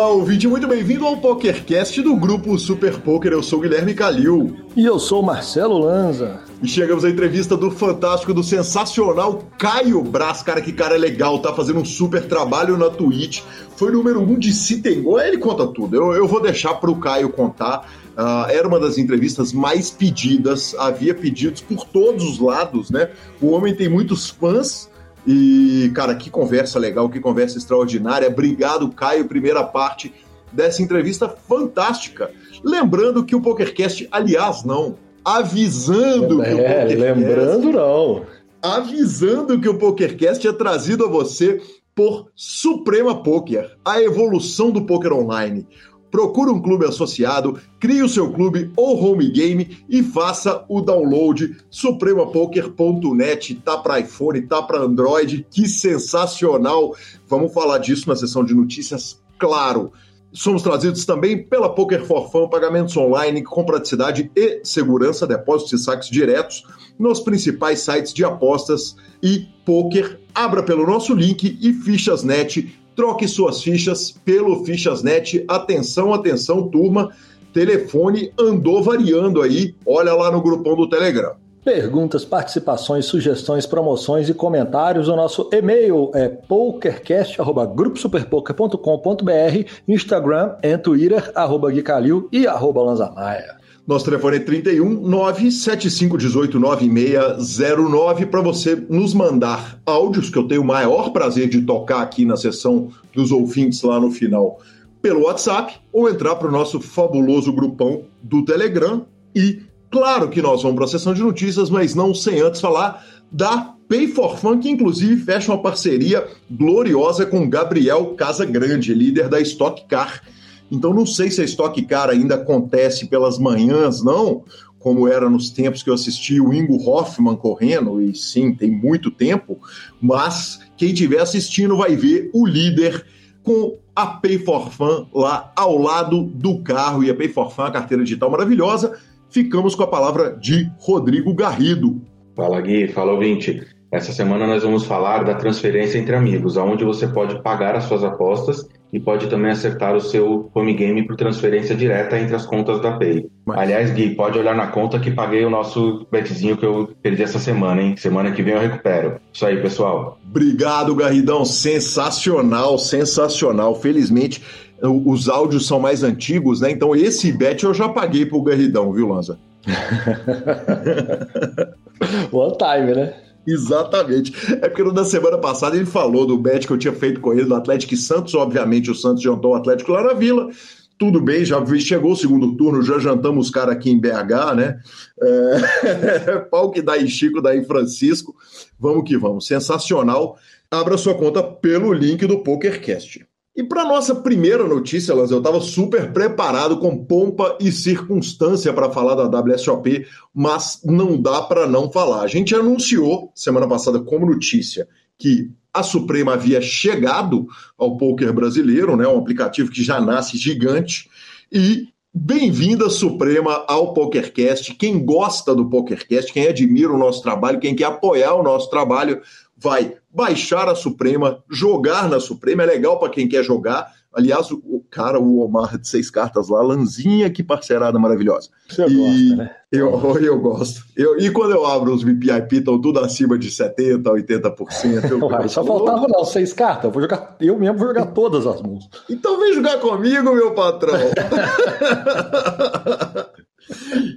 Olá, ouvinte, muito bem-vindo ao PokerCast do grupo Super Poker. Eu sou o Guilherme Calil. E eu sou o Marcelo Lanza. E chegamos à entrevista do fantástico, do sensacional Caio Braz. Cara, que cara legal, tá fazendo um super trabalho na Twitch. Foi número um de Citengol. Ele conta tudo. Eu, eu vou deixar pro Caio contar. Uh, era uma das entrevistas mais pedidas, havia pedidos por todos os lados, né? O homem tem muitos fãs e, cara, que conversa legal, que conversa extraordinária. Obrigado, Caio, primeira parte dessa entrevista fantástica. Lembrando que o PokerCast, aliás, não, avisando é, que o PokerCast, lembrando não. Avisando que o PokerCast é trazido a você por Suprema Poker, a evolução do poker online. Procure um clube associado, crie o seu clube ou home game e faça o download. Supremapoker.net tá para iPhone, tá para Android, que sensacional! Vamos falar disso na sessão de notícias, claro. Somos trazidos também pela Poker for Fun, pagamentos online com praticidade e segurança, depósitos e saques diretos nos principais sites de apostas e poker. Abra pelo nosso link e fichas.net Troque suas fichas pelo Fichasnet. Atenção, atenção, turma. Telefone andou variando aí. Olha lá no grupão do Telegram. Perguntas, participações, sugestões, promoções e comentários. O nosso e-mail é pokercast.gruposuperpoker.com.br, Instagram e Twitter, arroba Guicalil e arroba Lanzamaia. Nosso telefone é 31 97518 9609 para você nos mandar áudios que eu tenho o maior prazer de tocar aqui na sessão dos ouvintes lá no final pelo WhatsApp ou entrar para o nosso fabuloso grupão do Telegram. E claro que nós vamos para a sessão de notícias, mas não sem antes falar da Pay for Fun, que inclusive fecha uma parceria gloriosa com Gabriel Casagrande, líder da Stock Car então não sei se a Stock Car ainda acontece pelas manhãs, não, como era nos tempos que eu assisti o Ingo Hoffman correndo, e sim, tem muito tempo, mas quem estiver assistindo vai ver o líder com a Pay for Fun lá ao lado do carro, e a Pay for Fun, a carteira digital maravilhosa. Ficamos com a palavra de Rodrigo Garrido. Fala Gui, fala ouvinte. Essa semana nós vamos falar da transferência entre amigos, onde você pode pagar as suas apostas e pode também acertar o seu home game por transferência direta entre as contas da Pay. Mas... Aliás, Gui, pode olhar na conta que paguei o nosso betzinho que eu perdi essa semana, hein? Semana que vem eu recupero. Isso aí, pessoal. Obrigado, Garridão. Sensacional, sensacional. Felizmente, os áudios são mais antigos, né? Então, esse bet eu já paguei pro Garridão, viu, Lanza? One time, né? Exatamente. É porque na semana passada ele falou do bet que eu tinha feito com ele do Atlético e Santos. Obviamente, o Santos jantou o Atlético lá na Vila. Tudo bem, já chegou o segundo turno, já jantamos os caras aqui em BH, né? É... Pau que dá em Chico, dá em Francisco. Vamos que vamos. Sensacional. Abra sua conta pelo link do PokerCast. E para nossa primeira notícia, Lanz, eu estava super preparado com pompa e circunstância para falar da WSOP, mas não dá para não falar. A gente anunciou semana passada como notícia que a Suprema havia chegado ao poker brasileiro, né, um aplicativo que já nasce gigante, e Bem-vinda, Suprema, ao PokerCast. Quem gosta do PokerCast, quem admira o nosso trabalho, quem quer apoiar o nosso trabalho, vai baixar a Suprema, jogar na Suprema. É legal para quem quer jogar. Aliás, o, cara, o Omar de seis cartas lá, Lanzinha, que parcerada maravilhosa. Você e gosta, né? Eu, eu gosto. Eu, e quando eu abro os VPIP, estão tudo acima de 70%, 80%. Eu, Uai, só faltava não, seis cartas. Eu, vou jogar, eu mesmo vou jogar todas as mãos. Então vem jogar comigo, meu patrão.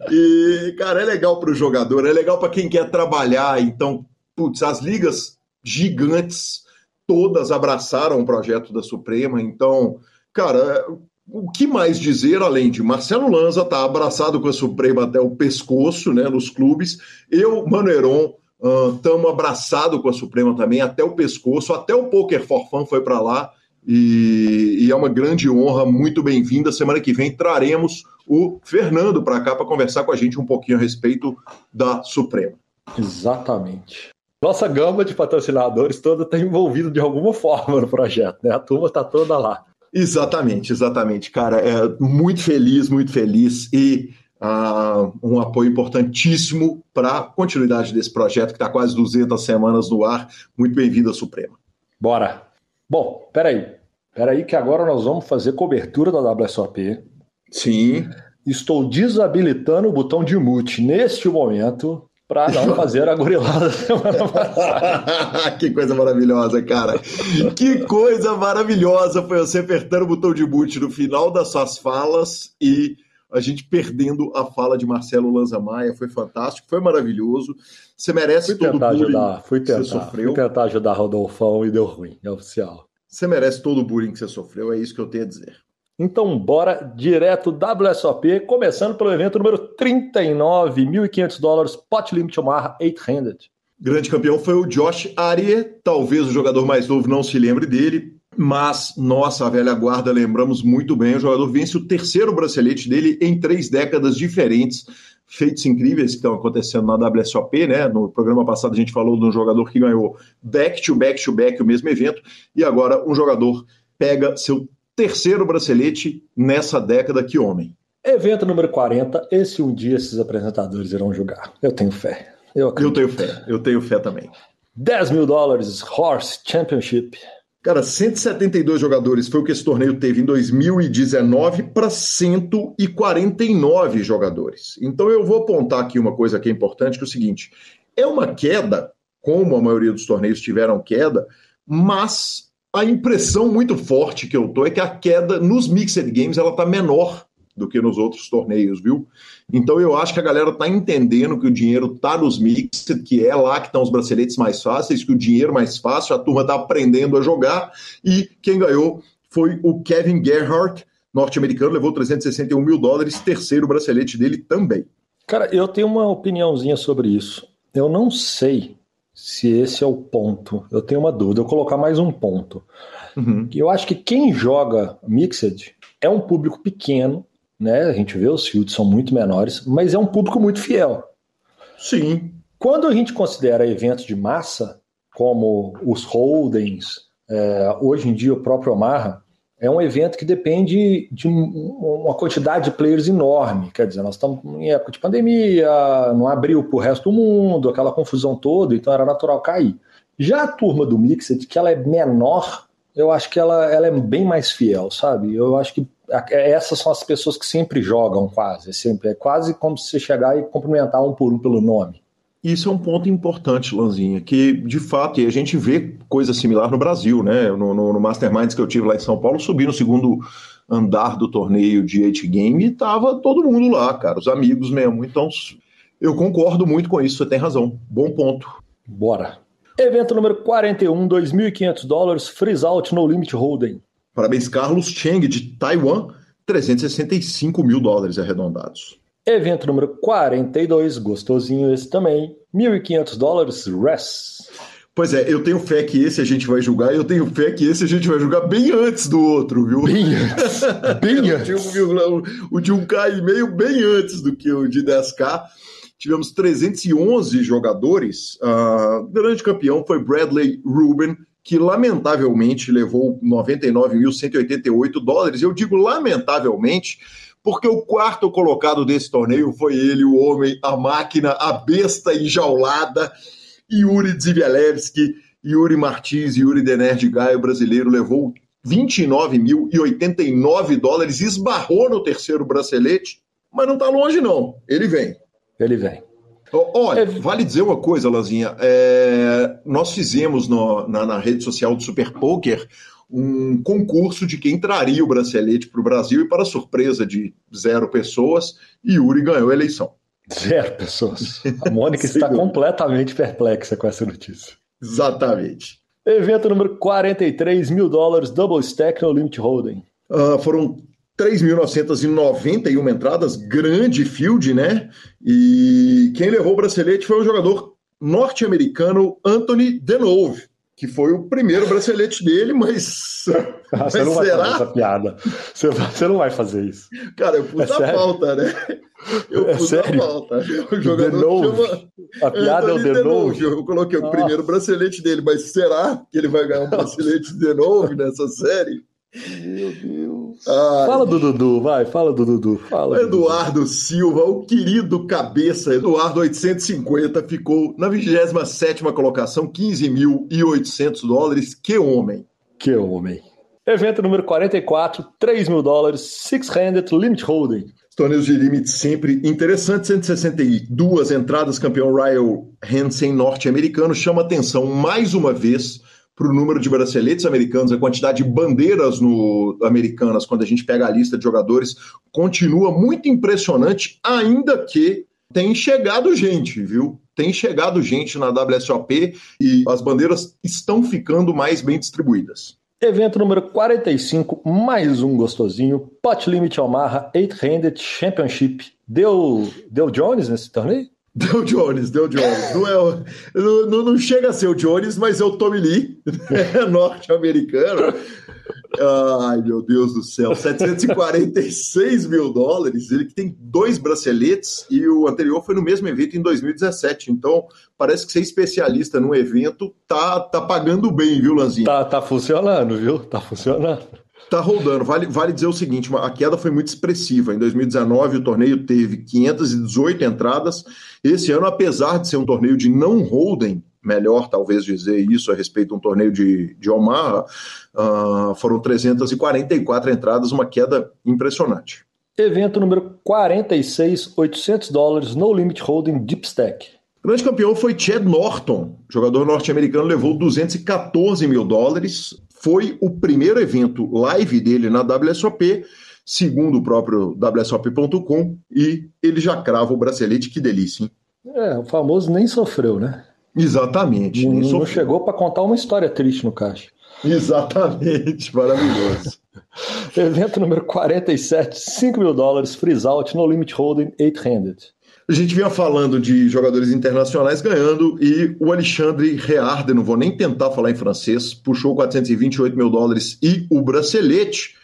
e, cara, é legal para o jogador, é legal para quem quer trabalhar. Então, putz, as ligas gigantes todas abraçaram o projeto da Suprema. Então, cara, o que mais dizer além de Marcelo Lanza tá abraçado com a Suprema até o pescoço, né, nos clubes. Eu, Mano Heron, estamos uh, abraçado com a Suprema também até o pescoço, até o Poker for Fun foi para lá. E, e, é uma grande honra, muito bem-vinda. Semana que vem traremos o Fernando para cá para conversar com a gente um pouquinho a respeito da Suprema. Exatamente. Nossa gama de patrocinadores toda está envolvida de alguma forma no projeto, né? A turma está toda lá. Exatamente, exatamente, cara. É muito feliz, muito feliz e uh, um apoio importantíssimo para a continuidade desse projeto que está quase 200 semanas no ar. Muito bem-vindo à Suprema. Bora. Bom, peraí. Peraí que agora nós vamos fazer cobertura da WSOP. Sim. Estou desabilitando o botão de mute neste momento para não fazer a gorilada semana passada. que coisa maravilhosa, cara. Que coisa maravilhosa foi você apertando o botão de mute no final das suas falas e a gente perdendo a fala de Marcelo Lanza Maia. Foi fantástico, foi maravilhoso. Você merece fui todo tentar o bullying ajudar, fui que você tentar, sofreu. fui tentar ajudar Rodolfão e deu ruim, é oficial. Você merece todo o bullying que você sofreu, é isso que eu tenho a dizer. Então, bora direto WSOP, começando pelo evento número 39, 1.500 dólares, Pot Limit Omaha 800. Grande campeão foi o Josh Arie, talvez o jogador mais novo não se lembre dele, mas nossa, velha guarda, lembramos muito bem. O jogador vence o terceiro bracelete dele em três décadas diferentes. Feitos incríveis que estão acontecendo na WSOP, né? No programa passado a gente falou de um jogador que ganhou back to back to back o mesmo evento, e agora um jogador pega seu terceiro bracelete nessa década. Que homem! Evento número 40, esse um dia esses apresentadores irão julgar. Eu tenho fé. Eu, Eu acredito. tenho fé, eu tenho fé também. 10 mil dólares, Horse Championship. Cara, 172 jogadores foi o que esse torneio teve em 2019 para 149 jogadores. Então eu vou apontar aqui uma coisa que é importante, que é o seguinte: é uma queda, como a maioria dos torneios tiveram queda, mas a impressão muito forte que eu tô é que a queda nos Mixed Games ela tá menor do que nos outros torneios, viu? Então eu acho que a galera tá entendendo que o dinheiro tá nos Mixed, que é lá que estão os braceletes mais fáceis, que o dinheiro mais fácil, a turma tá aprendendo a jogar e quem ganhou foi o Kevin Gerhardt, norte-americano, levou 361 mil dólares, terceiro bracelete dele também. Cara, eu tenho uma opiniãozinha sobre isso. Eu não sei se esse é o ponto. Eu tenho uma dúvida. Eu vou colocar mais um ponto. Uhum. Eu acho que quem joga Mixed é um público pequeno, né? A gente vê os fields são muito menores, mas é um público muito fiel. Sim, Quando a gente considera eventos de massa, como os Holdens, é, hoje em dia o próprio Omaha, é um evento que depende de um- uma quantidade de players enorme. Quer dizer, nós estamos em época de pandemia, não abriu para o resto do mundo, aquela confusão toda, então era natural cair. Já a turma do Mixed, que ela é menor, eu acho que ela, ela é bem mais fiel, sabe? Eu acho que a- essas são as pessoas que sempre jogam quase, é sempre é quase como se você chegar e cumprimentar um por um pelo nome. Isso é um ponto importante, Lanzinha, que de fato, e a gente vê coisa similar no Brasil, né? No, no, no Masterminds que eu tive lá em São Paulo, subi no segundo andar do torneio de 8 Game e tava todo mundo lá, cara, os amigos mesmo. Então, eu concordo muito com isso, você tem razão. Bom ponto. Bora. Evento número 41, 2.500 dólares, Freeze Out No Limit Hold'em. Parabéns, Carlos Cheng, de Taiwan, 365 mil dólares arredondados. Evento número 42, gostosinho esse também, 1.500 dólares, Res. Pois é, eu tenho fé que esse a gente vai julgar e eu tenho fé que esse a gente vai julgar bem antes do outro, viu? Bem antes, bem O de antes. 1,1 o de 1K e meio bem antes do que o de 10K. Tivemos 311 jogadores. O grande campeão foi Bradley Rubin, que lamentavelmente levou 99.188 dólares. Eu digo lamentavelmente porque o quarto colocado desse torneio foi ele, o homem, a máquina, a besta enjaulada, Yuri Zivielewski, Yuri Martins, Yuri Denerd Gaio, brasileiro, levou 29.089 dólares, esbarrou no terceiro bracelete, mas não está longe não, ele vem. Ele vem. Olha, É- vale dizer uma coisa, Lanzinha. é, nós fizemos no- na, na rede social do Super Poker um concurso de quem traria o bracelete para o Brasil e, para surpresa de zero pessoas, Yuri ganhou a eleição. Zero pessoas. A Mônica está dúvida. completamente perplexa com essa notícia. Exatamente. Evento número 43, mil dólares, Double Stack No Limit Hold'em. Ah, foram 3.991 entradas, grande field, né? E quem levou o bracelete foi o jogador norte-americano Anthony Denove, que foi o primeiro bracelete dele, mas, Ah, Você mas não vai será? fazer essa piada. Você, você não vai fazer isso. Cara, eu pus É a sério? pauta, né? Eu É pus sério? a pauta. O jogador chama A piada é o Anthony de novo. Eu coloquei o Ah. primeiro bracelete dele, mas será que ele vai ganhar um bracelete de novo nessa série? Meu Deus. Ah, Fala do Dudu, vai, fala do Dudu. Fala. Dudu. Eduardo Silva, o querido cabeça Eduardo 850, ficou na 27ª colocação, 15.800 dólares. Que homem! Que homem. Evento número 44, 3 mil dólares, Six-Handed Limit Holding. Torneios de limite sempre interessantes, 162 entradas, campeão Ryan Hansen norte-americano, chama atenção mais uma vez para o número de braceletes americanos, a quantidade de bandeiras no, americanas, quando a gente pega a lista de jogadores, continua muito impressionante, ainda que tem chegado gente, viu? Tem chegado gente na WSOP e as bandeiras estão ficando mais bem distribuídas. Evento número 45, mais um gostosinho. Pot Limit Omaha 8-Handed Championship. Deu, deu Jones nesse torneio? Deu Jones, deu Jones. Não, é, não, não, chega a ser o Jones, mas é o Tommy Lee, né? norte-americano. Ai, meu Deus do céu. 746 mil dólares. Ele que tem dois braceletes e o anterior foi no mesmo evento em 2017. Então, parece que ser especialista num evento tá, tá pagando bem, viu, Lanzinho? Tá, tá funcionando, viu? Tá funcionando. Tá rodando. Vale, vale dizer o seguinte: a queda foi muito expressiva. Em 2019, o torneio teve 518 entradas. Esse ano, apesar de ser um torneio de não holding, melhor talvez dizer isso a respeito de um torneio de, de Omaha, uh, foram 344 entradas, uma queda impressionante. Evento número 46, 800 dólares, no limit holding deep stack. O grande campeão foi Chad Norton, jogador norte-americano, levou 214 mil dólares. Foi o primeiro evento live dele na WSOP, segundo o próprio WSOP.com, e ele já crava o bracelete, que delícia, hein? É, o famoso nem sofreu, né? Exatamente. Não, não chegou para contar uma história triste no caixa. Exatamente, maravilhoso. Evento número 47, 5 mil dólares, freeze out, no limit holding, 8-handed. A gente vinha falando de jogadores internacionais ganhando e o Alexandre Rearde, não vou nem tentar falar em francês, puxou 428 mil dólares e o bracelete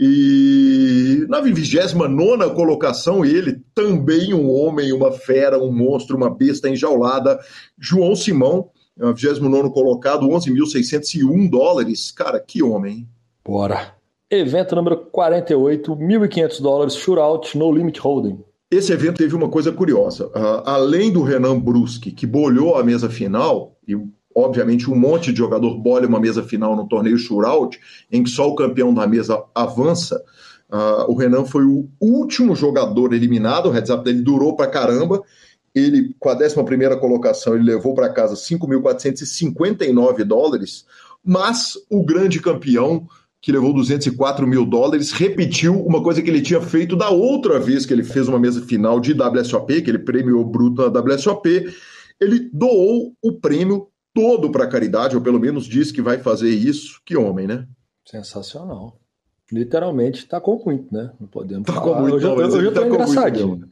e na 29 colocação, ele também um homem, uma fera, um monstro, uma besta enjaulada, João Simão, 29 colocado, 11.601 dólares. Cara, que homem? Bora. Evento número 48, 1.500 dólares, shootout, no limit holding. Esse evento teve uma coisa curiosa. Uh, além do Renan Bruschi, que bolhou a mesa final, e obviamente, um monte de jogador bolha uma mesa final no torneio shootout, em que só o campeão da mesa avança. Uh, o Renan foi o último jogador eliminado, o heads up dele durou pra caramba. Ele, com a 11 colocação, ele levou para casa 5.459 dólares, mas o grande campeão, que levou 204 mil dólares, repetiu uma coisa que ele tinha feito da outra vez que ele fez uma mesa final de WSOP, que ele premiou bruto na WSOP. Ele doou o prêmio todo para caridade, ou pelo menos diz que vai fazer isso. Que homem, né? Sensacional. Literalmente tá com muito, né? Não podemos tá falar. Com muito, hoje, não, hoje eu tô tá engraçadinho.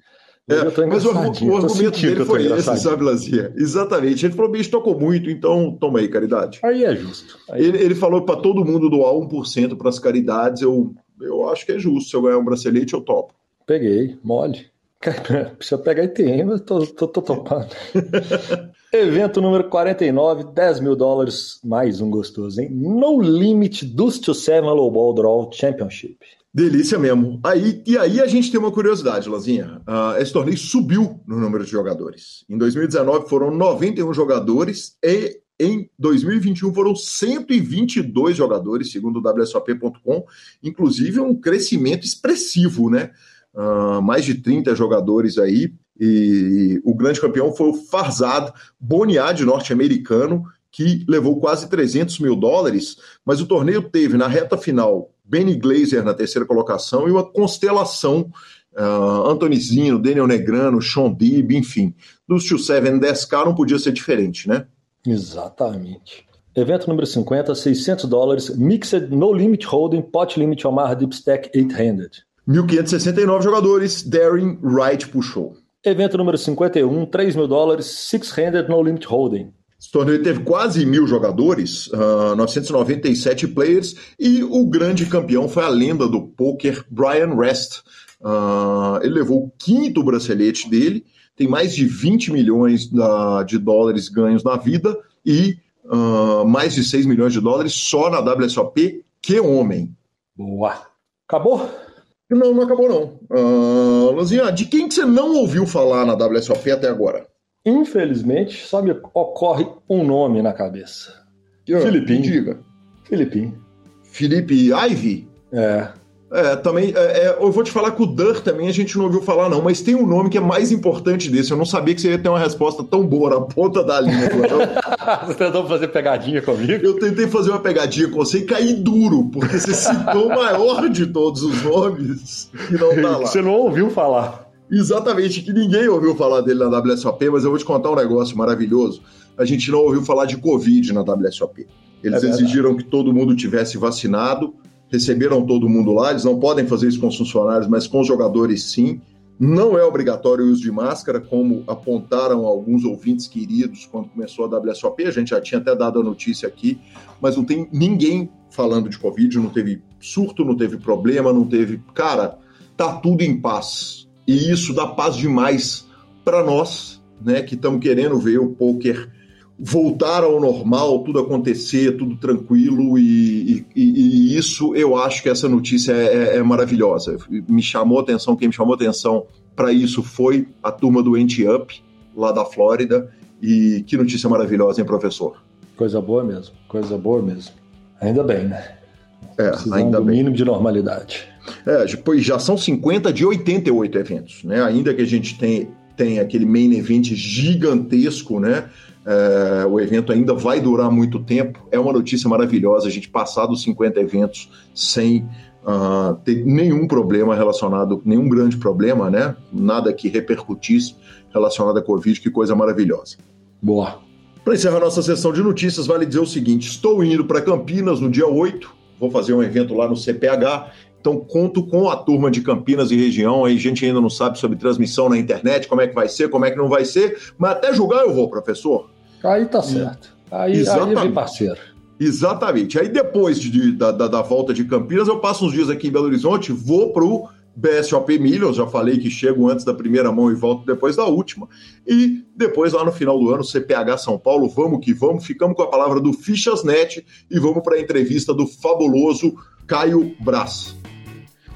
É, mas o, o argumento dele foi esse, sabe, Lazia? Exatamente. Ele falou, bicho, tocou muito, então toma aí, caridade. Aí é justo. Aí ele, ele falou para todo mundo doar 1% para as caridades. Eu, eu acho que é justo. Se eu ganhar um bracelete, eu topo. Peguei, mole. Precisa pegar e tem, mas tô, tô, tô topando. Evento número 49, 10 mil dólares, mais um gostoso, hein? No Limit Dust to Seven Low Ball Draw Championship. Delícia mesmo. Aí, e aí a gente tem uma curiosidade, Lazinha. Uh, esse torneio subiu no número de jogadores. Em 2019 foram 91 jogadores e em 2021 foram 122 jogadores, segundo o WSOP.com, inclusive um crescimento expressivo, né? Uh, mais de 30 jogadores aí. E o grande campeão foi o Farzad Boniad, norte-americano, que levou quase 300 mil dólares, mas o torneio teve na reta final Benny Glazer na terceira colocação e uma constelação uh, Anthony Zino, Daniel Negrano, Sean Dib, enfim. Dos Two Seven 10K não podia ser diferente, né? Exatamente. Evento número 50, 600 dólares, Mixed No Limit Holding, Pot Limit Omaha Deep Stack 8-Handed. 1.569 jogadores, Darren Wright puxou. Evento número 51, 3 mil dólares, Six-Handed No Limit Holding. Esse torneio teve quase mil jogadores, uh, 997 players, e o grande campeão foi a lenda do poker, Brian Rest. Uh, ele levou o quinto bracelete dele, tem mais de 20 milhões uh, de dólares ganhos na vida e mais de 6 milhões de dólares só na WSOP. Que homem! Boa! Acabou? Não, não acabou não. Uh, Luzinha, de quem que você não ouviu falar na WSOP até agora? Infelizmente, só me ocorre um nome na cabeça. Filipinho. Diga. Filipinho. Felipe Ivy? É. É, também, é, é, eu vou te falar que o Dur também a gente não ouviu falar, não, mas tem um nome que é mais importante desse. Eu não sabia que você ia ter uma resposta tão boa na ponta da linha. você tentou fazer pegadinha comigo? Eu tentei fazer uma pegadinha com você e caí duro, porque você citou o maior de todos os nomes que não tá lá. Você não ouviu falar. Exatamente, que ninguém ouviu falar dele na WSOP, mas eu vou te contar um negócio maravilhoso. A gente não ouviu falar de Covid na WSOP. Eles é exigiram que todo mundo tivesse vacinado receberam todo mundo lá, eles não podem fazer isso com os funcionários, mas com os jogadores sim. Não é obrigatório o uso de máscara, como apontaram alguns ouvintes queridos quando começou a WSOP. A gente já tinha até dado a notícia aqui, mas não tem ninguém falando de Covid, não teve surto, não teve problema, não teve. Cara, tá tudo em paz. E isso dá paz demais para nós, né, que estamos querendo ver o poker voltar ao normal, tudo acontecer, tudo tranquilo, e, e, e isso eu acho que essa notícia é, é, é maravilhosa. Me chamou atenção, quem me chamou atenção para isso foi a turma do Ente Up, lá da Flórida, e que notícia maravilhosa, hein, professor? Coisa boa mesmo, coisa boa mesmo. Ainda bem, né? É, ainda do bem. mínimo de normalidade. É, pois já são 50 de 88 eventos, né? Ainda que a gente tem, tem aquele main event gigantesco, né? É, o evento ainda vai durar muito tempo. É uma notícia maravilhosa a gente passar dos 50 eventos sem uh, ter nenhum problema relacionado, nenhum grande problema, né? Nada que repercutisse relacionado à Covid, que coisa maravilhosa. Boa. Para encerrar nossa sessão de notícias, vale dizer o seguinte: estou indo para Campinas no dia 8, vou fazer um evento lá no CPH. Então, conto com a turma de Campinas e região. Aí, a gente ainda não sabe sobre transmissão na internet, como é que vai ser, como é que não vai ser, mas até julgar eu vou, professor. Aí tá certo. Aí, Exatamente. aí parceiro. Exatamente. Aí depois de, da, da, da, volta de Campinas, eu passo uns dias aqui em Belo Horizonte, vou pro BSOP Millions, já falei que chego antes da primeira mão e volto depois da última. E depois, lá no final do ano, CPH São Paulo, vamos que vamos, ficamos com a palavra do Fichasnet e vamos para a entrevista do fabuloso Caio Brás.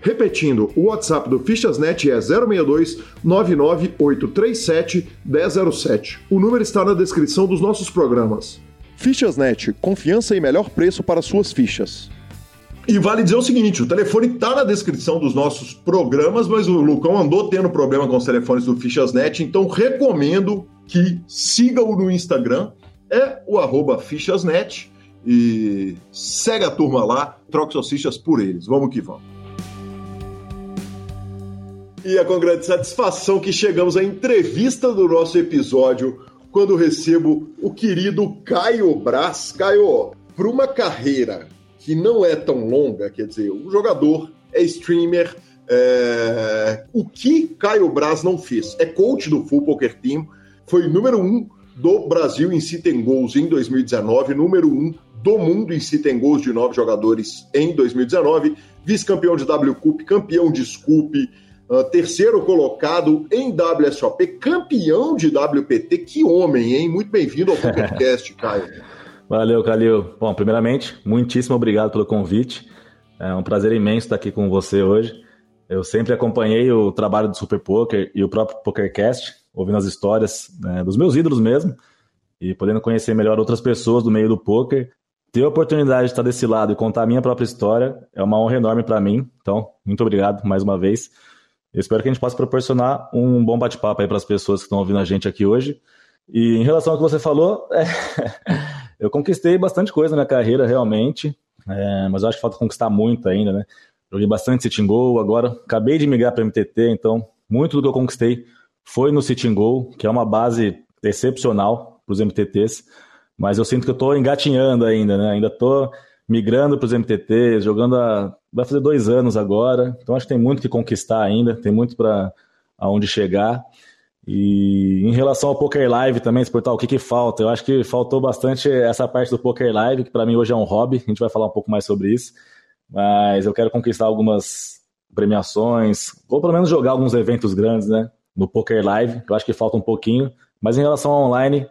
Repetindo, o WhatsApp do Fichasnet é 062 99837 1007. O número está na descrição dos nossos programas. Fichasnet, confiança e melhor preço para suas fichas. E vale dizer o seguinte: o telefone está na descrição dos nossos programas, mas o Lucão andou tendo problema com os telefones do Fichasnet, então recomendo que siga-o no Instagram, é o arroba Fichasnet, e segue a turma lá, troque suas fichas por eles. Vamos que vamos. E é com grande satisfação que chegamos à entrevista do nosso episódio, quando recebo o querido Caio Braz. Caio, para uma carreira que não é tão longa, quer dizer, o jogador é streamer, é... o que Caio Braz não fez? É coach do Full Poker Team, foi número um do Brasil em sit and goals em 2019, número um do mundo em sit and goals de nove jogadores em 2019, vice-campeão de W Cup, campeão de Scoop, Uh, terceiro colocado em WSOP, campeão de WPT. Que homem, hein? Muito bem-vindo ao podcast, Caio. Valeu, Calil. Bom, primeiramente, muitíssimo obrigado pelo convite. É um prazer imenso estar aqui com você hoje. Eu sempre acompanhei o trabalho do Super Poker e o próprio PokerCast, ouvindo as histórias né, dos meus ídolos mesmo e podendo conhecer melhor outras pessoas do meio do poker. Ter a oportunidade de estar desse lado e contar a minha própria história é uma honra enorme para mim. Então, muito obrigado mais uma vez. Eu espero que a gente possa proporcionar um bom bate-papo aí para as pessoas que estão ouvindo a gente aqui hoje. E em relação ao que você falou, é... eu conquistei bastante coisa na carreira, realmente, é... mas eu acho que falta conquistar muito ainda, né? Joguei bastante Sitting Go, agora acabei de migrar para MTT, então muito do que eu conquistei foi no Sitting Go, que é uma base excepcional para os MTTs, mas eu sinto que eu estou engatinhando ainda, né? Ainda estou migrando para os MTTs, jogando há. vai fazer dois anos agora, então acho que tem muito que conquistar ainda, tem muito para aonde chegar. E em relação ao Poker Live também, se perguntar o que, que falta, eu acho que faltou bastante essa parte do Poker Live, que para mim hoje é um hobby, a gente vai falar um pouco mais sobre isso. mas eu quero conquistar algumas premiações, ou pelo menos jogar alguns eventos grandes, né? No Poker Live, eu acho que falta um pouquinho. Mas em relação ao online,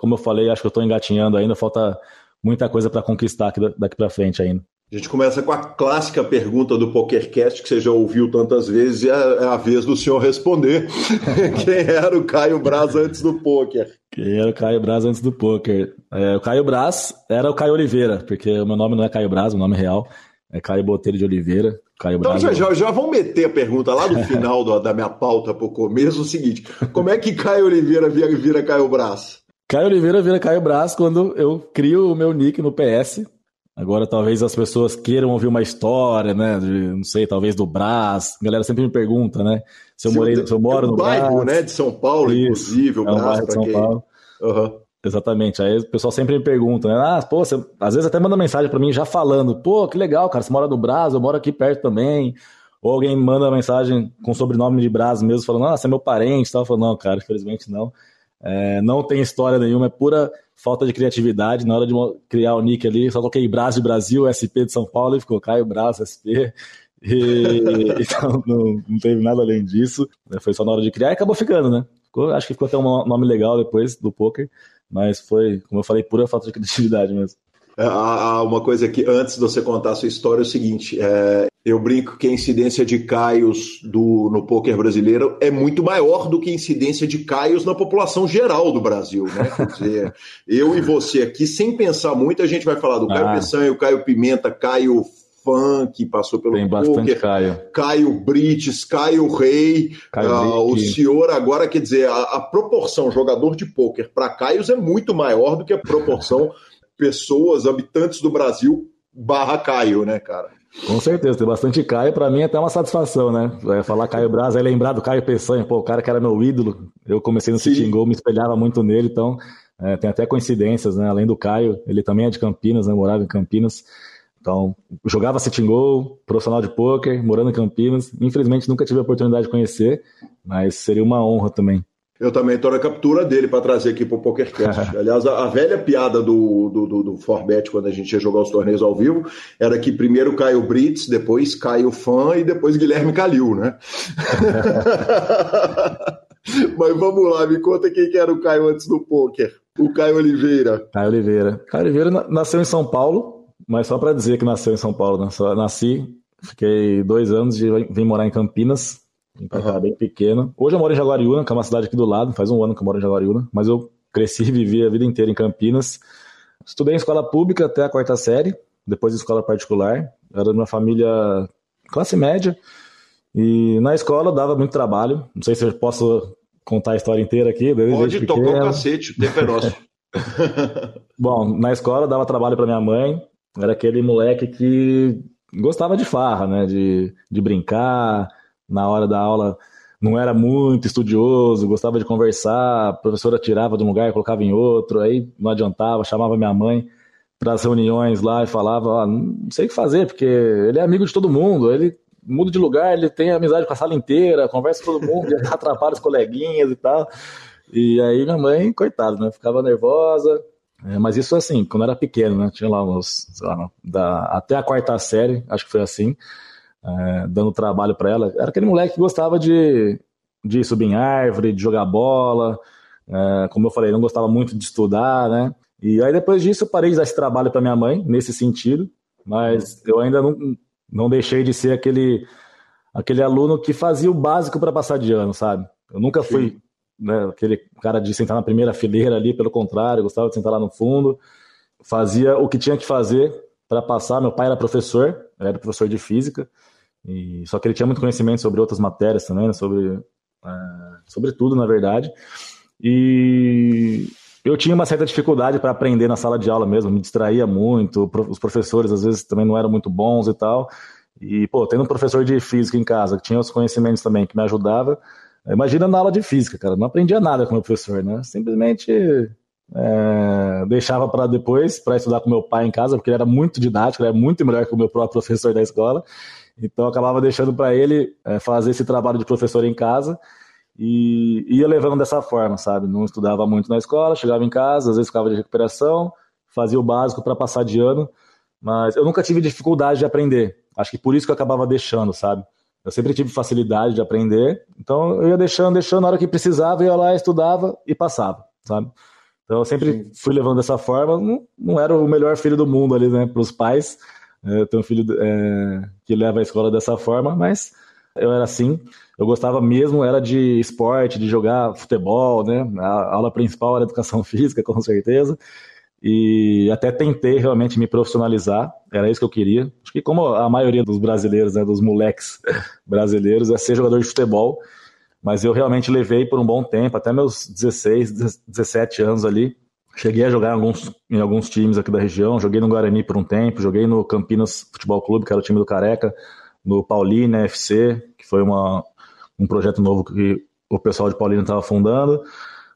como eu falei, acho que eu estou engatinhando ainda, falta muita coisa para conquistar daqui para frente ainda. A gente começa com a clássica pergunta do PokerCast, que você já ouviu tantas vezes, e é, é a vez do senhor responder. Quem era o Caio Braz antes do poker? Quem era o Caio Braz antes do poker? É, o Caio Braz era o Caio Oliveira, porque o meu nome não é Caio Braz, o nome real é Caio Botelho de Oliveira. Caio então Braz, já, já, já vamos meter a pergunta lá no final do, da minha pauta para o começo, o seguinte, como é que Caio Oliveira vira, vira Caio Braz? Caio Oliveira vira Caio Braz quando eu crio o meu nick no PS, Agora talvez as pessoas queiram ouvir uma história, né? De, não sei, talvez do Brás. A galera sempre me pergunta, né? Se eu, morei, se eu moro é no bairro, né? De São Paulo, Isso, inclusive, o é um Brás, de São quem... Paulo. Uhum. Exatamente. Aí o pessoal sempre me pergunta, né? Ah, pô, você às vezes até manda mensagem para mim já falando, pô, que legal, cara, você mora no Brás, eu moro aqui perto também. Ou alguém manda mensagem com sobrenome de Brás mesmo, falando, ah, você é meu parente, tal. Eu falo, não, cara, infelizmente não. É, não tem história nenhuma, é pura falta de criatividade. Na hora de criar o nick ali, só coloquei Brás de Brasil, SP de São Paulo e ficou Caio Brás, SP. E, então não, não teve nada além disso. Né? Foi só na hora de criar e acabou ficando, né? Ficou, acho que ficou até um nome legal depois do poker, mas foi, como eu falei, pura falta de criatividade mesmo. É, há uma coisa que, antes de você contar a sua história, é o seguinte: é, eu brinco que a incidência de caios do, no poker brasileiro é muito maior do que a incidência de caios na população geral do Brasil. Né? Quer dizer, eu e você aqui, sem pensar muito, a gente vai falar do Caio ah. Peçanha, o Caio Pimenta, Caio Funk, passou pelo Tem bastante Caio. Caio Brites, Caio Rei. Caio uh, o senhor agora, quer dizer, a, a proporção jogador de pôquer para Caios é muito maior do que a proporção pessoas, habitantes do Brasil, barra Caio, né, cara? Com certeza, tem bastante Caio, para mim é até uma satisfação, né? É falar Caio Braz, é lembrar do Caio Peçanha, pô, o cara que era meu ídolo, eu comecei no City Go, me espelhava muito nele, então é, tem até coincidências, né? Além do Caio, ele também é de Campinas, né? Morava em Campinas, então jogava City Go, profissional de poker, morando em Campinas, infelizmente nunca tive a oportunidade de conhecer, mas seria uma honra também. Eu também estou na captura dele para trazer aqui para o PokerCast. Aliás, a, a, velha piada do, do, do, do Forbet, quando a gente ia jogar os torneios ao vivo, era que primeiro Caio Brits, depois Caio Fã e depois Guilherme Calil, né? Mas vamos lá, me conta quem que era o Caio antes do poker. O Caio Oliveira. Caio Oliveira. Caio Oliveira nasceu em São Paulo, mas só para dizer que nasceu em São Paulo, né? Só nasci, fiquei dois anos e vim morar em Campinas então, uhum. bem pequeno. Hoje eu moro em Jaguariúna, que é uma cidade aqui do lado, faz um ano que eu moro em Jaguariúna, mas eu cresci e vivi a vida inteira em Campinas. Estudei em escola pública até a quarta série, depois em escola particular. Era de uma família classe média. E na escola dava muito trabalho. Não sei se eu posso contar a história inteira aqui. Pode tocar o cacete, o tempo é nosso. Bom, na escola dava trabalho para minha mãe. Era aquele moleque que gostava de farra, né? De, de brincar, na hora da aula não era muito estudioso, gostava de conversar, a professora tirava de um lugar e colocava em outro, aí não adiantava, chamava minha mãe para as reuniões lá e falava, não sei o que fazer, porque ele é amigo de todo mundo, ele muda de lugar, ele tem amizade com a sala inteira, conversa com todo mundo, atrapalha os coleguinhas e tal. E aí minha mãe, coitada, né, ficava nervosa, é, mas isso assim, quando era pequeno, né, tinha lá uns, lá, da, até a quarta série, acho que foi assim, é, dando trabalho para ela. Era aquele moleque que gostava de, de subir em árvore, de jogar bola. É, como eu falei, não gostava muito de estudar, né? E aí depois disso eu parei de dar esse trabalho para minha mãe, nesse sentido, mas eu ainda não, não deixei de ser aquele, aquele aluno que fazia o básico para passar de ano, sabe? Eu nunca fui né, aquele cara de sentar na primeira fileira ali, pelo contrário, gostava de sentar lá no fundo, fazia o que tinha que fazer para passar. Meu pai era professor, era professor de física, e, só que ele tinha muito conhecimento sobre outras matérias também, né, sobre, é, sobre tudo, na verdade. E eu tinha uma certa dificuldade para aprender na sala de aula mesmo, me distraía muito, os professores às vezes também não eram muito bons e tal. E, pô, tendo um professor de física em casa, que tinha os conhecimentos também, que me ajudava, imagina na aula de física, cara, não aprendia nada com o meu professor, né? Simplesmente é, deixava para depois, para estudar com meu pai em casa, porque ele era muito didático, ele era muito melhor que o meu próprio professor da escola. Então eu acabava deixando para ele é, fazer esse trabalho de professor em casa e ia levando dessa forma, sabe? Não estudava muito na escola, chegava em casa, às vezes ficava de recuperação, fazia o básico para passar de ano. mas eu nunca tive dificuldade de aprender. Acho que por isso que eu acabava deixando, sabe? Eu sempre tive facilidade de aprender, então eu ia deixando, deixando, na hora que precisava, ia lá, estudava e passava, sabe? Então eu sempre fui levando dessa forma, não, não, era o melhor filho do mundo ali, né, para os pais. É, tenho um filho é, que leva a escola dessa forma, mas eu era assim. Eu gostava mesmo, era de esporte, de jogar futebol, né? A aula principal era educação física, com certeza e até tentei realmente me profissionalizar, era isso que eu queria. Acho que como a maioria dos brasileiros, né, dos moleques brasileiros, é ser jogador de futebol, mas eu realmente levei por um bom tempo, até meus 16, 17 anos ali. Cheguei a jogar em alguns, em alguns times aqui da região, joguei no Guarani por um tempo, joguei no Campinas Futebol Clube, que era o time do Careca, no Paulina FC, que foi uma, um projeto novo que o pessoal de Paulina estava fundando,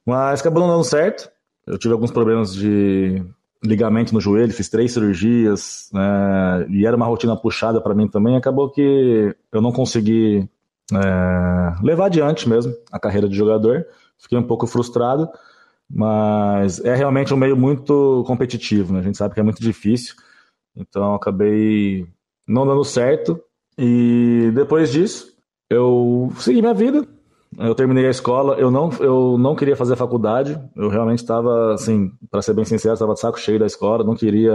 mas acabou não dando certo eu tive alguns problemas de ligamento no joelho, fiz três cirurgias, né, e era uma rotina puxada para mim também. Acabou que eu não consegui é, levar adiante mesmo a carreira de jogador. Fiquei um pouco frustrado, mas é realmente um meio muito competitivo, né? A gente sabe que é muito difícil, então acabei não dando certo. E depois disso, eu segui minha vida, eu terminei a escola, eu não, eu não queria fazer faculdade, eu realmente estava, assim, para ser bem sincero, estava de saco cheio da escola, não queria,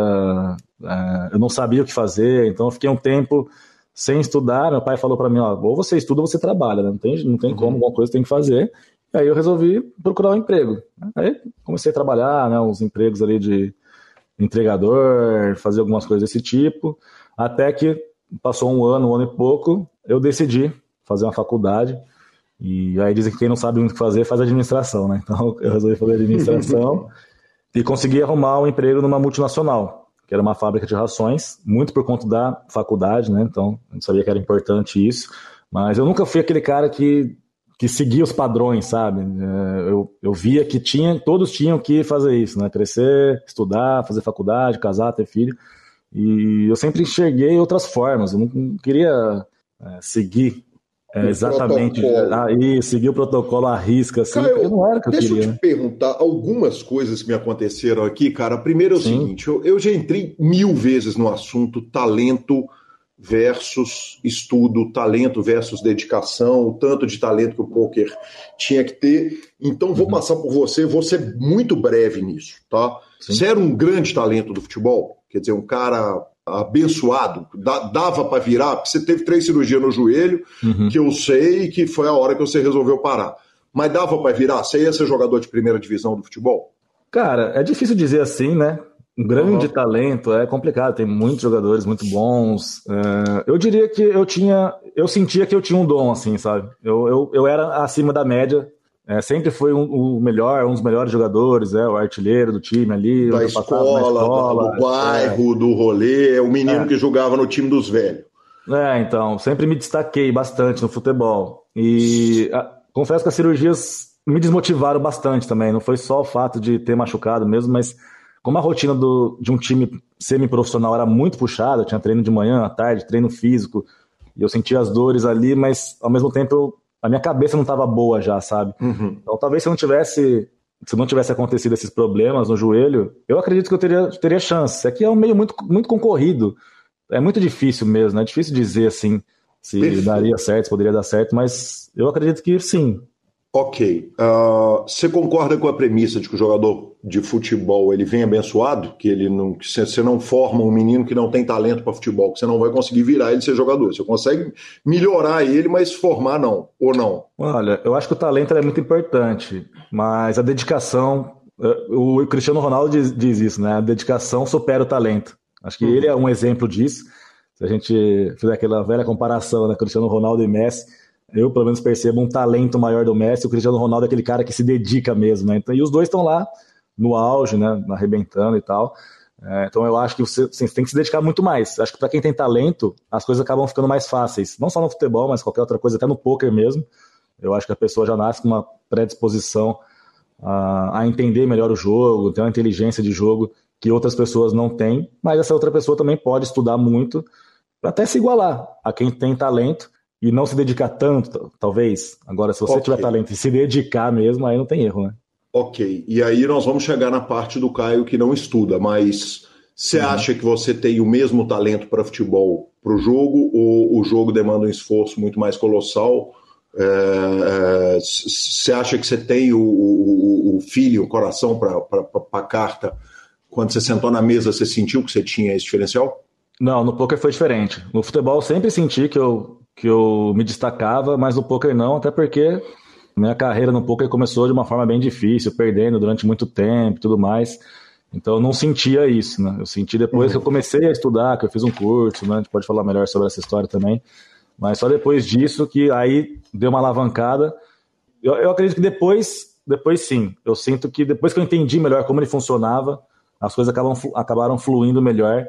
é, eu não sabia o que fazer, então eu fiquei um tempo sem estudar. Meu pai falou para mim: ó, ou você estuda ou você trabalha, né? não tem, não tem uhum. como, alguma coisa tem que fazer. E aí eu resolvi procurar um emprego. Aí comecei a trabalhar, né, uns empregos ali de entregador, fazer algumas coisas desse tipo, até que passou um ano, um ano e pouco, eu decidi fazer uma faculdade. E aí dizem que quem não sabe muito o que fazer faz administração, né? Então eu resolvi fazer administração e consegui arrumar um emprego numa multinacional, que era uma fábrica de rações, muito por conta da faculdade, né? Então a gente sabia que era importante isso. Mas eu nunca fui aquele cara que, que seguia os padrões, sabe? É, eu, eu via que tinha, todos tinham que fazer isso, né? Crescer, estudar, fazer faculdade, casar, ter filho. E eu sempre enxerguei outras formas. Eu não queria é, seguir é, exatamente. Aí, seguir o protocolo à risca, assim, Caio, não era que eu deixa queria. eu te né? perguntar algumas coisas que me aconteceram aqui, cara. Primeiro é o Sim. seguinte, eu, eu já entrei mil vezes no assunto talento versus estudo, talento versus dedicação, o tanto de talento que o poker tinha que ter. Então vou uhum. passar por você, vou ser muito breve nisso, tá? Sim. Você era um grande talento do futebol, quer dizer, um cara abençoado, dava para virar, você teve três cirurgias no joelho, uhum. que eu sei que foi a hora que você resolveu parar. Mas dava para virar? Você ia ser jogador de primeira divisão do futebol? Cara, é difícil dizer assim, né? Um grande uhum. talento, é complicado, tem muitos jogadores muito bons. É, eu diria que eu tinha, eu sentia que eu tinha um dom, assim, sabe? Eu, eu, eu era acima da média é, sempre foi um, o melhor, um dos melhores jogadores, é, o artilheiro do time ali. Da escola, escola, do bairro, é. do rolê, o menino é. que jogava no time dos velhos. É, então, sempre me destaquei bastante no futebol. E a, confesso que as cirurgias me desmotivaram bastante também. Não foi só o fato de ter machucado mesmo, mas como a rotina do, de um time semi-profissional era muito puxada, tinha treino de manhã, à tarde, treino físico, e eu sentia as dores ali, mas ao mesmo tempo eu a minha cabeça não estava boa já, sabe? Uhum. Então talvez se não tivesse se não tivesse acontecido esses problemas no joelho, eu acredito que eu teria, teria chance. Aqui é um meio muito, muito concorrido. É muito difícil mesmo, é difícil dizer assim se Perfeito. daria certo, se poderia dar certo, mas eu acredito que sim. Ok. Uh, você concorda com a premissa de que o jogador de futebol ele vem abençoado? Que ele não, que você não forma um menino que não tem talento para futebol, que você não vai conseguir virar ele ser jogador. Você consegue melhorar ele, mas formar não, ou não? Olha, eu acho que o talento é muito importante, mas a dedicação. Eh, o Cristiano Ronaldo diz, diz isso, né? A dedicação supera o talento. Acho que uhum. ele é um exemplo disso. Se a gente fizer aquela velha comparação, né? Cristiano Ronaldo e Messi eu pelo menos percebo um talento maior do Messi, o Cristiano Ronaldo é aquele cara que se dedica mesmo, né? Então, e os dois estão lá no auge, né? Arrebentando e tal. É, então eu acho que você, você, tem que se dedicar muito mais. Acho que para quem tem talento, as coisas acabam ficando mais fáceis. Não só no futebol, mas qualquer outra coisa, até no poker mesmo. Eu acho que a pessoa já nasce com uma predisposição a, a entender melhor o jogo, ter uma inteligência de jogo que outras pessoas não têm, mas essa outra pessoa também pode estudar muito até se igualar a quem tem talento e não se dedicar tanto, talvez. Agora, se você okay. tiver talento e se dedicar mesmo, aí não tem erro, né? Ok. E aí nós vamos chegar na parte do Caio que não estuda, mas Você uhum. acha que você tem o mesmo talento para futebol para o jogo ou o jogo demanda um esforço muito mais colossal? Você é, é, acha que você tem o, o, o filho, o coração para a carta? Quando você sentou na mesa, você sentiu que você tinha esse diferencial? Não, no poker foi diferente. No futebol eu sempre senti que eu, que eu me destacava, mas no poker não, até porque minha carreira no poker começou de uma forma bem difícil, perdendo durante muito tempo e tudo mais. Então eu não sentia isso, né? Eu senti depois uhum. que eu comecei a estudar, que eu fiz um curso, né? A gente pode falar melhor sobre essa história também. Mas só depois disso que aí deu uma alavancada. Eu, eu acredito que depois, depois sim. Eu sinto que depois que eu entendi melhor como ele funcionava, as coisas acabam, acabaram fluindo melhor.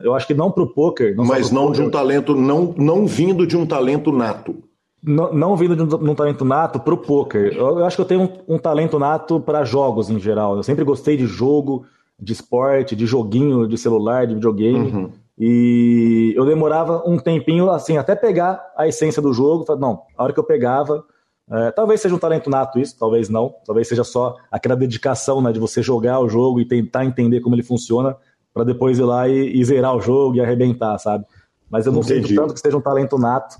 Eu acho que não para o poker. Não Mas não poker, de um talento, não, não vindo de um talento nato. Não, não vindo de um, de um talento nato para o poker. Eu, eu, acho que eu tenho um, um talento nato para jogos em geral. Eu sempre gostei de jogo, de esporte, de joguinho de celular, de videogame. Uhum. E eu demorava um tempinho, assim, até pegar a essência do jogo. Não, a hora que eu pegava, é, talvez seja um talento nato isso, talvez não. Talvez seja só aquela dedicação né, de você jogar o jogo e tentar entender como ele funciona para depois ir lá e, e, zerar o jogo e arrebentar, sabe? Mas eu não Entendi. sinto tanto que seja um talento nato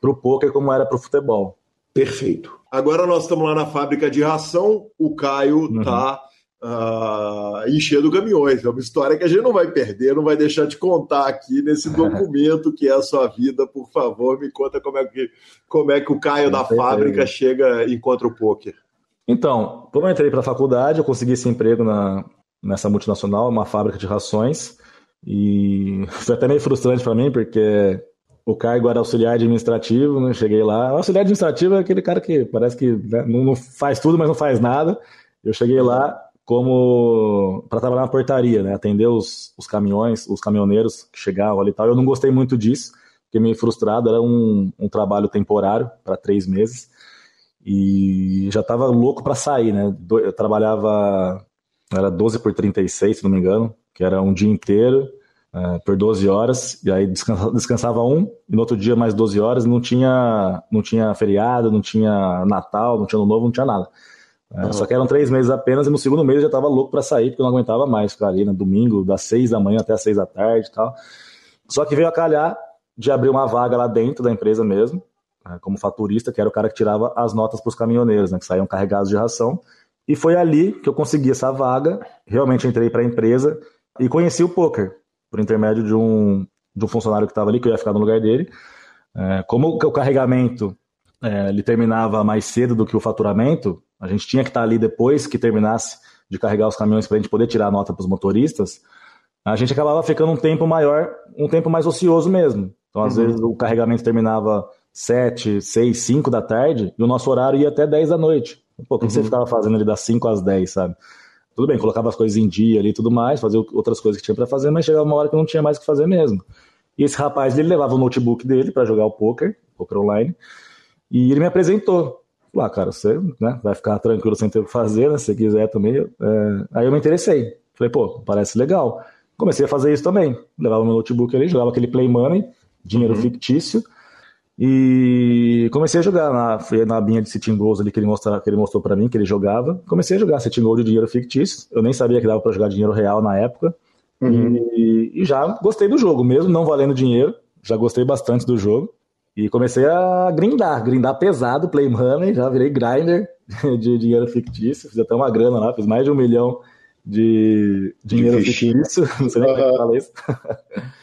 para o poker como era para o futebol. Perfeito. Agora nós estamos lá na fábrica de ração, o Caio está uhum uh, enchendo caminhões. É uma história que a gente não vai perder, não vai deixar de contar aqui nesse documento que é a sua vida. Por favor, me conta como é que, como é que o Caio da fábrica chega e encontra o poker. Então, quando eu entrei para a faculdade, eu consegui esse emprego na, nessa multinacional, uma fábrica de rações. E foi até meio frustrante para mim, porque o cargo era auxiliar administrativo, né? Cheguei lá. O auxiliar administrativo é aquele cara que parece que né, não, faz tudo, mas não faz nada. Eu cheguei lá, como para trabalhar na portaria, né? Atender os, os caminhões, os caminhoneiros que chegavam ali e tal. Eu não gostei muito disso, fiquei meio frustrado. Era um, um trabalho temporário para três meses e já estava louco para sair, né? Eu trabalhava, era 12 por 36, se não me engano, que era um dia inteiro. É, por 12 horas, e aí descansava, descansava um, e no outro dia mais 12 horas, não tinha, não tinha feriado, não tinha Natal, não tinha Ano Novo, não tinha nada. É, só que eram três meses apenas, e no segundo mês eu já estava louco para sair, porque eu não aguentava mais ficar ali no né, domingo, das seis da manhã até as seis da tarde e tal. Só que veio a calhar de abrir uma vaga lá dentro da empresa mesmo, né, como faturista, que era o cara que tirava as notas para os caminhoneiros, né, que saíam carregados de ração. E foi ali que eu consegui essa vaga, realmente entrei para a empresa e conheci o poker, por intermédio de um, de um funcionário que estava ali, que eu ia ficar no lugar dele. É, como o carregamento é, ele terminava mais cedo do que o faturamento, a gente tinha que estar ali depois que terminasse de carregar os caminhões para a gente poder tirar a nota para os motoristas. A gente acabava ficando um tempo maior, um tempo mais ocioso mesmo. Então, às uhum. vezes, o carregamento terminava 7, 6, 5 da tarde e o nosso horário ia até 10 da noite. Pô, o que, uhum. que você ficava fazendo ali das 5 às 10, sabe? Tudo bem, colocava as coisas em dia ali e tudo mais, fazia outras coisas que tinha para fazer, mas chegava uma hora que não tinha mais o que fazer mesmo. E esse rapaz, ele levava o notebook dele para jogar o poker, poker online, e ele me apresentou. Falei, ah, cara, você né, vai ficar tranquilo sem ter o que fazer, né? Se quiser também. É... Aí eu me interessei. Falei, pô, parece legal. Comecei a fazer isso também. Levava meu notebook ali, jogava aquele Play Money, dinheiro uhum. fictício. E comecei a jogar na, na abinha de Sitting Goals ali que ele, mostra, que ele mostrou para mim, que ele jogava. Comecei a jogar Sitting Goal de dinheiro fictício. Eu nem sabia que dava para jogar dinheiro real na época. Uhum. E, e já gostei do jogo, mesmo não valendo dinheiro. Já gostei bastante do jogo. E comecei a grindar, grindar pesado, play money, já virei grinder de dinheiro fictício, fiz até uma grana lá, fiz mais de um milhão de dinheiro de fictício, não sei nem como é que fala isso.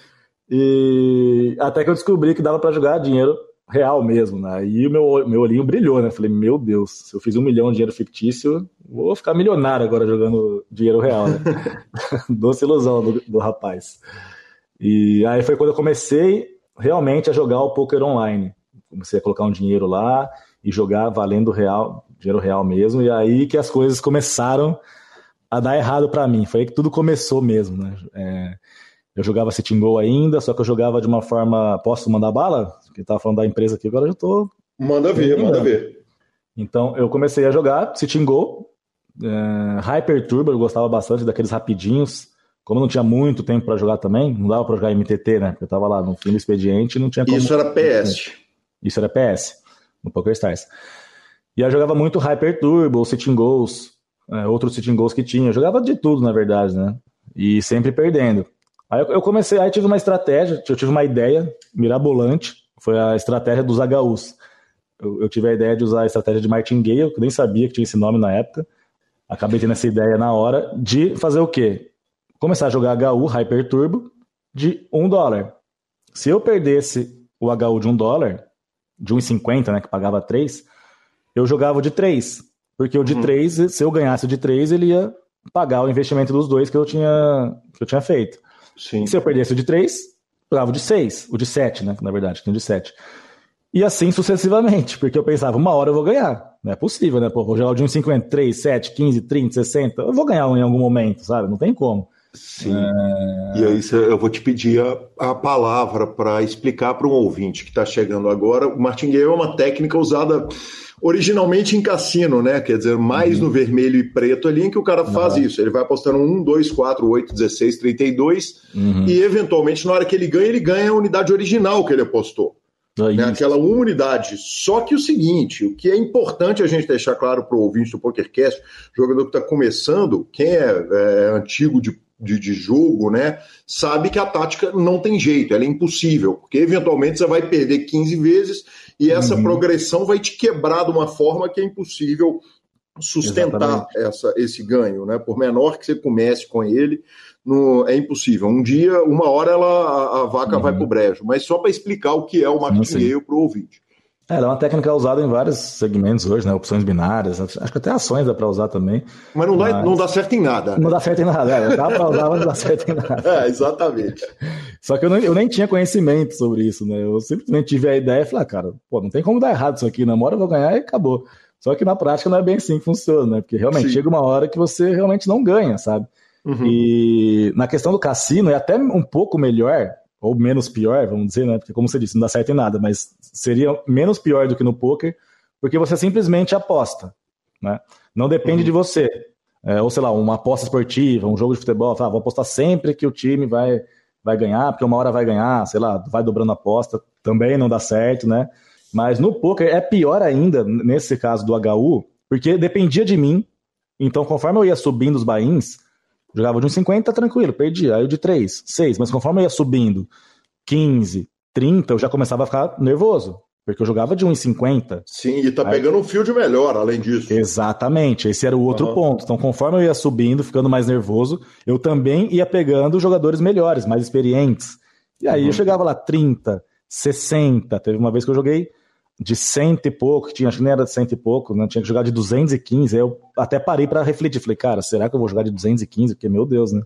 e até que eu descobri que dava para jogar dinheiro real mesmo, né? E o meu, meu olhinho brilhou, né? Falei, meu Deus, se eu fiz um milhão de dinheiro fictício, vou ficar milionário agora jogando dinheiro real, né? Doce ilusão do, do rapaz. E aí foi quando eu comecei realmente a jogar o poker online. Comecei a colocar um dinheiro lá e jogar valendo real, dinheiro real mesmo, e aí que as coisas começaram a dar errado para mim. Foi aí que tudo começou mesmo, né? É, eu jogava Sitting Go ainda, só que eu jogava de uma forma. Posso mandar bala? Que tava falando da empresa aqui, agora eu já tô. Manda ver, manda ver. Então eu comecei a jogar Sitting Go, é, Hyper Turbo, eu gostava bastante daqueles rapidinhos como não tinha muito tempo para jogar também, não dava para jogar MTT, né? Porque eu tava lá no fim do expediente e não tinha como. Isso era PS. Isso era PS, no PokerStars. E eu jogava muito Hyper Turbo, Sitting Goals, é, outros Sitting Goals que tinha. Eu jogava de tudo, na verdade, né? E sempre perdendo. Aí eu comecei, aí tive uma estratégia, eu tive uma ideia mirabolante, foi a estratégia dos HUs. Eu, eu tive a ideia de usar a estratégia de martingale, que eu nem sabia que tinha esse nome na época. Acabei tendo essa ideia na hora de fazer o quê? Começar a jogar HU Hyper Turbo de um dólar. Se eu perdesse o HU de um dólar, de 1,50, né, que pagava 3, eu jogava de 3. Porque o de uhum. 3, se eu ganhasse o de 3, ele ia pagar o investimento dos dois que eu tinha, que eu tinha feito. Sim. Se eu perdesse o de 3, jogava o de 6, o de 7, né, na verdade, que o de 7. E assim sucessivamente, porque eu pensava, uma hora eu vou ganhar. Não é possível, né? Pô, vou jogar o de 1,50, 3, 7, 15, 30, 60. Eu vou ganhar em algum momento, sabe? Não tem como. Sim. É... E aí eu vou te pedir a, a palavra para explicar para um ouvinte que está chegando agora. O martingale é uma técnica usada originalmente em cassino, né? Quer dizer, mais uhum. no vermelho e preto ali, em que o cara faz uhum. isso. Ele vai apostando 1, 2, 4, 8, 16, 32, uhum. e eventualmente, na hora que ele ganha, ele ganha a unidade original que ele apostou. É né? Aquela uma unidade. Só que o seguinte, o que é importante a gente deixar claro para o ouvinte do PokerCast, jogador que está começando, quem é, é antigo de de, de, jogo, né, sabe que a tática não tem jeito, ela é impossível, porque eventualmente você vai perder 15 vezes e essa uhum. progressão vai te quebrar de uma forma que é impossível sustentar essa, esse ganho, né? Por menor que você comece com ele, no, é impossível. Um dia, uma hora, ela, a, a vaca uhum. vai para o brejo, mas só para explicar o que é o martingale para o ouvinte. É, ela é uma técnica usada em vários segmentos hoje, né? Opções binárias, acho que até ações dá para usar também. Mas não, mas... Dá, não dá certo em nada. Não dá certo em nada, é, dá para usar, mas não dá certo em nada. É, exatamente. Só que eu, não, eu nem tinha conhecimento sobre isso, né? Eu simplesmente tive a ideia e falei, ah, cara, pô, não tem como dar errado isso aqui, namora, eu vou ganhar e acabou. Só que na prática não é bem assim que funciona, né? Porque realmente Sim. chega uma hora que você realmente não ganha, sabe? Uhum. E na questão do cassino é até um pouco melhor, ou menos pior, vamos dizer, né? Porque como você disse, não dá certo em nada, mas seria menos pior do que no poker, porque você simplesmente aposta, né? Não depende uhum. de você. É, ou sei lá, uma aposta esportiva, um jogo de futebol, fala, ah, vou apostar sempre que o time vai, vai ganhar, porque uma hora vai ganhar, sei lá, vai dobrando a aposta, também não dá certo, né? Mas no poker é pior ainda, nesse caso do HU, porque dependia de mim. Então, conforme eu ia subindo os bains, Jogava de 1,50, tranquilo, perdia. Aí o de 3, 6. Mas conforme eu ia subindo 15, 30, eu já começava a ficar nervoso. Porque eu jogava de 1,50. Sim, e tá aí... pegando um field melhor, além disso. Exatamente, esse era o outro uhum. ponto. Então, conforme eu ia subindo, ficando mais nervoso, eu também ia pegando jogadores melhores, mais experientes. E aí uhum. eu chegava lá 30, 60. Teve uma vez que eu joguei de cento e pouco, tinha, acho que nem era de cento e pouco, né? tinha que jogar de 215. Aí eu até parei para refletir, falei, cara, será que eu vou jogar de 215? Porque, meu Deus, né?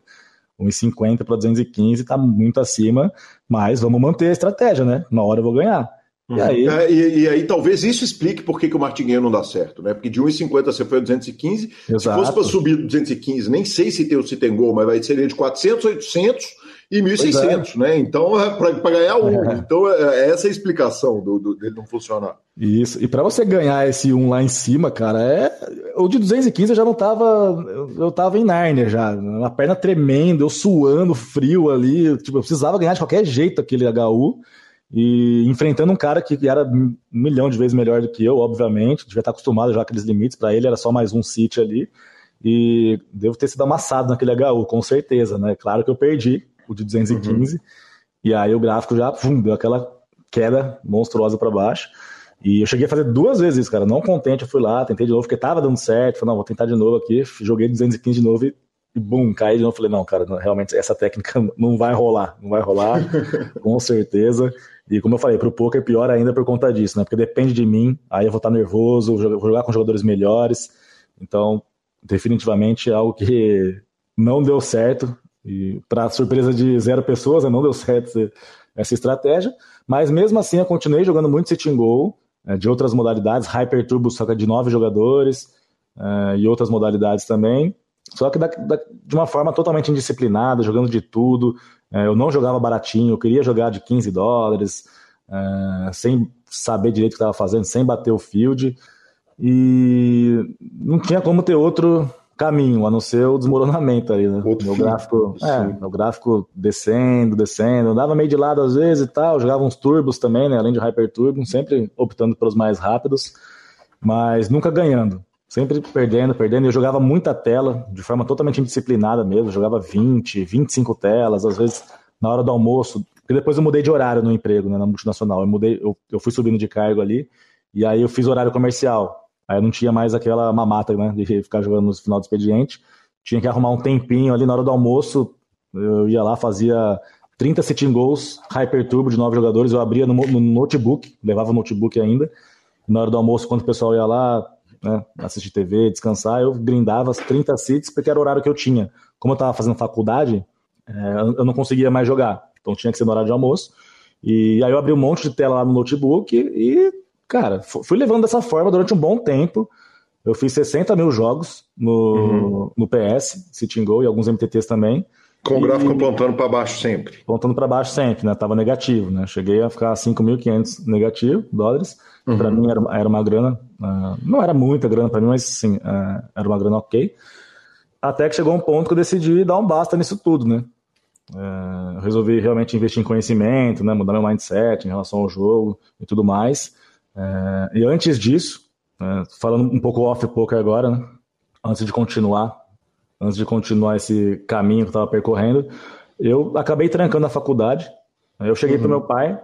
1,50 para 215 tá muito acima, mas vamos manter a estratégia, né? Na hora eu vou ganhar. Uhum. E, aí... É, e, e, aí talvez isso explique por que, que o Martinguinho não dá certo, né? Porque de 1,50 você foi a 215, Exato. se fosse para subir 215, nem sei se tem, se tem gol, mas vai ser de 400, 800 e 1.600, é. né? Então, é para ganhar um. É. Então, é, é essa a explicação do, do, dele não funcionar. Isso. E para você ganhar esse um lá em cima, cara, é. O de 215 eu já não tava. Eu tava em Narnia já. Na perna tremendo, eu suando, frio ali. Tipo, eu precisava ganhar de qualquer jeito aquele HU. E enfrentando um cara que era um milhão de vezes melhor do que eu, obviamente. Devia estar acostumado já aqueles limites. Para ele era só mais um City ali. E devo ter sido amassado naquele HU, com certeza, né? Claro que eu perdi, o de 215. Uhum. E aí o gráfico já pum, deu aquela queda monstruosa para baixo. E eu cheguei a fazer duas vezes isso, cara. Não contente, eu fui lá, tentei de novo, porque tava dando certo. Falei, não, vou tentar de novo aqui. Joguei 215 de novo e, e bum, caí de novo. Falei, não, cara, realmente essa técnica não vai rolar. Não vai rolar, com certeza. E como eu falei, pro poker pior ainda por conta disso, né? Porque depende de mim, aí eu vou estar nervoso, vou jogar com jogadores melhores. Então, definitivamente é algo que não deu certo. E para surpresa de zero pessoas, não deu certo essa estratégia. Mas mesmo assim, eu continuei jogando muito sitting goal, é, de outras modalidades, Hyper Turbo, só que de nove jogadores, é, e outras modalidades também. Só que da, da, de uma forma totalmente indisciplinada, jogando de tudo. É, eu não jogava baratinho, eu queria jogar de 15 dólares, sem saber direito o que estava fazendo, sem bater o field. E não tinha como ter outro caminho, a não ser o desmoronamento aí, né? Outro meu fim. gráfico, é, meu gráfico descendo, descendo, andava meio de lado às vezes e tal, jogava uns turbos também, né? Além de hyper turbo, sempre optando pelos mais rápidos, mas nunca ganhando. Sempre perdendo, perdendo. Eu jogava muita tela, de forma totalmente indisciplinada mesmo. Eu jogava 20, 25 telas, às vezes na hora do almoço. Porque depois eu mudei de horário no emprego, né, na multinacional. Eu, mudei, eu, eu fui subindo de cargo ali, e aí eu fiz horário comercial. Aí não tinha mais aquela mamata, né, de ficar jogando no final do expediente. Tinha que arrumar um tempinho ali na hora do almoço. Eu ia lá, fazia 30 sitting goals, Hyper Turbo de nove jogadores. Eu abria no, no notebook, levava o notebook ainda. Na hora do almoço, quando o pessoal ia lá, né, assistir TV, descansar, eu grindava as 30 sits porque era o horário que eu tinha. Como eu estava fazendo faculdade, é, eu não conseguia mais jogar. Então tinha que ser no horário de almoço. E aí eu abri um monte de tela lá no notebook e, cara, fui levando dessa forma durante um bom tempo. Eu fiz 60 mil jogos no, uhum. no PS, Sitting Go e alguns MTTs também. Com o gráfico apontando para baixo sempre. Apontando para baixo sempre, né? Tava negativo, né? Cheguei a ficar 5.500 negativo dólares. Uhum. Para mim era, era uma grana, uh, não era muita grana para mim, mas sim, uh, era uma grana ok. Até que chegou um ponto que eu decidi dar um basta nisso tudo, né? Uh, resolvi realmente investir em conhecimento, né? Mudar meu mindset em relação ao jogo e tudo mais. E antes disso, falando um pouco off poker agora, né? Antes de continuar antes de continuar esse caminho que eu estava percorrendo, eu acabei trancando a faculdade. Eu cheguei uhum. para meu pai.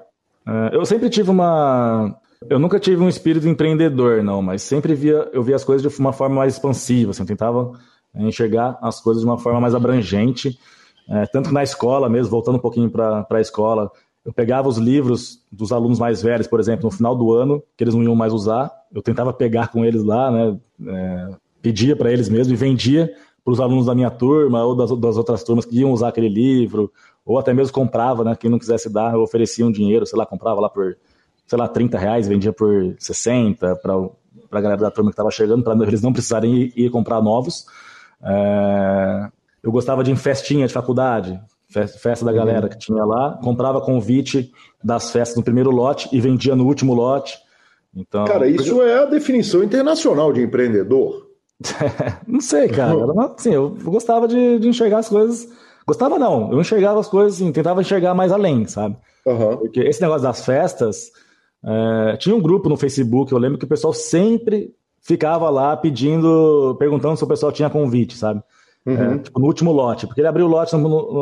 É, eu sempre tive uma. Eu nunca tive um espírito empreendedor, não, mas sempre via, eu via as coisas de uma forma mais expansiva. Assim, eu tentava enxergar as coisas de uma forma mais abrangente. É, tanto na escola mesmo, voltando um pouquinho para a escola, eu pegava os livros dos alunos mais velhos, por exemplo, no final do ano, que eles não iam mais usar, eu tentava pegar com eles lá, né, é, pedia para eles mesmo e vendia para os alunos da minha turma ou das, das, outras turmas que iam usar aquele livro, ou até mesmo comprava, né? Quem não quisesse dar, eu oferecia um dinheiro, sei lá, comprava lá por, sei lá, 30 reais, vendia por 60 para a galera da turma que estava chegando, para eles não precisarem ir, ir comprar novos. É... Eu gostava de ir em festinha de faculdade, festa da galera que tinha lá, comprava convite das festas no primeiro lote e vendia no último lote. Então, Cara, isso é a definição internacional de empreendedor. não sei, cara. Assim, eu gostava de, de, enxergar as coisas. Gostava não, eu enxergava as coisas assim, tentava enxergar mais além, sabe? Uhum. Porque esse negócio das festas, é, tinha um grupo no Facebook, eu lembro que o pessoal sempre ficava lá pedindo, perguntando se o pessoal tinha convite, sabe? Uhum. É, tipo, no último lote, porque ele abriu o lote,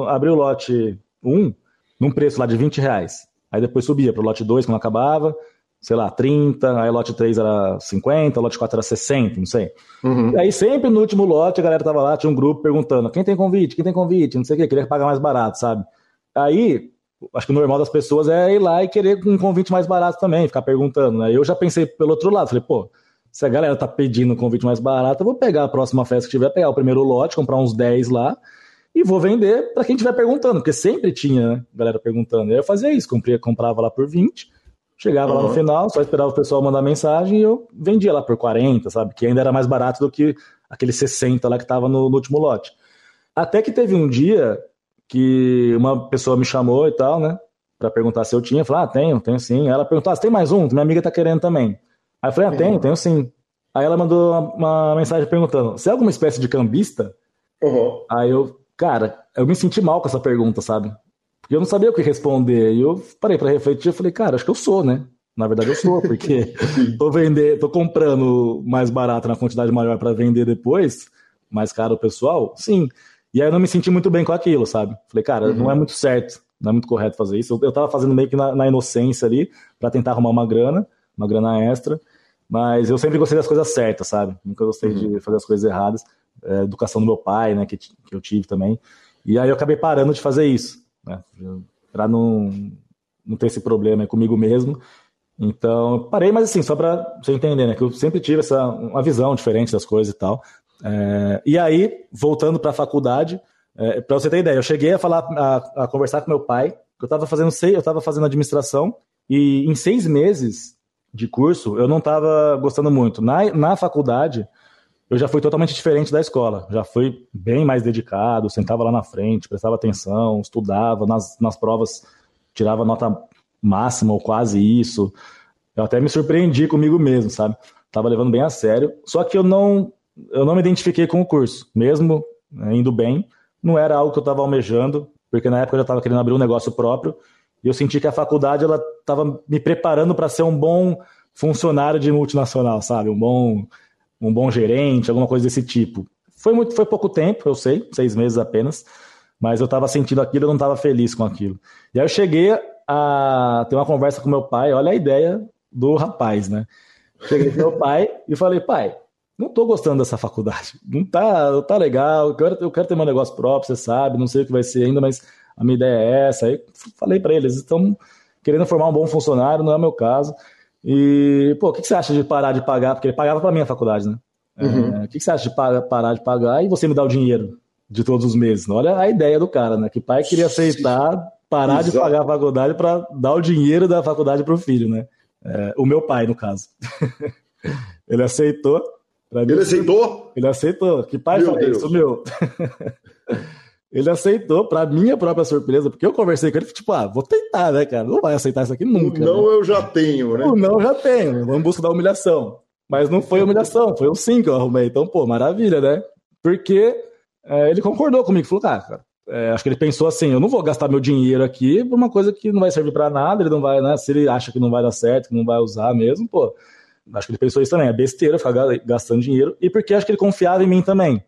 abriu o lote 1 num preço lá de 20 reais. Aí depois subia para o lote 2 quando acabava, sei lá, 30, aí lote 3 era 50, lote 4 era 60, não sei. Uhum. E aí sempre no último lote a galera tava lá, tinha um grupo perguntando, quem tem convite, quem tem convite, não sei o que, queria pagar mais barato, sabe? Aí, acho que o normal das pessoas é ir lá e querer um convite mais barato também, ficar perguntando, né? Eu já pensei pelo outro lado, falei, pô, se a galera tá pedindo um convite mais barato, eu vou pegar a próxima festa que tiver, pegar o primeiro lote, comprar uns 10 lá, e vou vender para quem estiver perguntando, porque sempre tinha né, galera perguntando. Eu fazia isso, compria, comprava lá por 20, Chegava uhum. lá no final, só esperava o pessoal mandar mensagem e eu vendia lá por 40, sabe? Que ainda era mais barato do que aquele 60 lá que estava no, no, último lote. Até que teve um dia que uma pessoa me chamou e tal, né? Pra perguntar se eu tinha. Eu falei, ah, tenho, tenho sim. Ela perguntou, ah, você tem mais um? Minha amiga tá querendo também. Aí eu falei, ah, tenho, tenho sim. Aí ela mandou uma, uma mensagem perguntando, você é alguma espécie de cambista? Uhum. Aí eu, cara, eu me senti mal com essa pergunta, sabe? E eu não sabia o que responder. E eu parei para refletir e falei, cara, acho que eu sou, né? Na verdade eu sou, porque tô vender, tô comprando mais barato na quantidade maior para vender depois, mais caro o pessoal, sim. E aí eu não me senti muito bem com aquilo, sabe? Falei, cara, uhum. não é muito certo, não é muito correto fazer isso. Eu, eu tava fazendo meio que na, na inocência ali, para tentar arrumar uma grana, uma grana extra, mas eu sempre gostei das coisas certas, sabe? Nunca gostei uhum. de fazer as coisas erradas. É, educação do meu pai, né, que, que eu tive também. E aí eu acabei parando de fazer isso né? Para não, não ter esse problema comigo mesmo. Então, parei, mas assim, só para você entender, né? Que eu sempre tive essa uma visão diferente das coisas e tal. É, e aí, voltando para a faculdade, é, para você ter ideia, eu cheguei a falar, a, a conversar com meu pai, que eu estava fazendo eu estava fazendo administração e em seis meses de curso eu não estava gostando muito. Na, na faculdade eu já fui totalmente diferente da escola. Já fui bem mais dedicado, sentava lá na frente, prestava atenção, estudava, nas, nas provas tirava nota máxima ou quase isso. Eu até me surpreendi comigo mesmo, sabe? Tava levando bem a sério. Só que eu não, eu não me identifiquei com o curso, mesmo né, indo bem. Não era algo que eu estava almejando, porque na época eu já estava querendo abrir um negócio próprio. E eu senti que a faculdade ela estava me preparando para ser um bom funcionário de multinacional, sabe? Um bom um bom gerente, alguma coisa desse tipo. Foi muito, foi pouco tempo, eu sei, seis meses apenas, mas eu estava sentindo aquilo, eu não estava feliz com aquilo. E aí eu cheguei a ter uma conversa com meu pai, olha a ideia do rapaz, né? Cheguei com meu pai e falei, pai, não tô gostando dessa faculdade. Não tá, tá legal, eu quero, eu quero ter meu negócio próprio, você sabe, não sei o que vai ser ainda, mas a minha ideia é essa. Aí falei para eles, estão querendo formar um bom funcionário, não é o meu caso. E, pô, o que, que você acha de parar de pagar? Porque ele pagava para mim a faculdade, né? Uhum. É, o que, que você acha de parar de pagar e você me dar o dinheiro de todos os meses? Olha a ideia do cara, né? Que pai queria aceitar parar Exato. de pagar a faculdade para dar o dinheiro da faculdade para o filho, né? É, o meu pai, no caso. ele aceitou. ele aceitou? Ele aceitou. Que pai meu Deus. isso, meu? ele aceitou, para minha própria surpresa, porque eu conversei com ele, tipo, ah, vou tentar, né, cara? Não vai aceitar isso aqui nunca. Não, né? eu já tenho, né? O não, eu já tenho. Vamos buscar da humilhação. Mas não foi humilhação, foi um sim que eu arrumei. Então, pô, maravilha, né? Porque é, ele concordou comigo, falou, ah, cara, é, acho que ele pensou assim: eu não vou gastar meu dinheiro aqui por uma coisa que não vai servir para nada, ele não vai, né? Se ele acha que não vai dar certo, que não vai usar mesmo, pô. Acho que ele pensou isso também, é besteira ficar gastando dinheiro, e porque acho que ele confiava em mim também.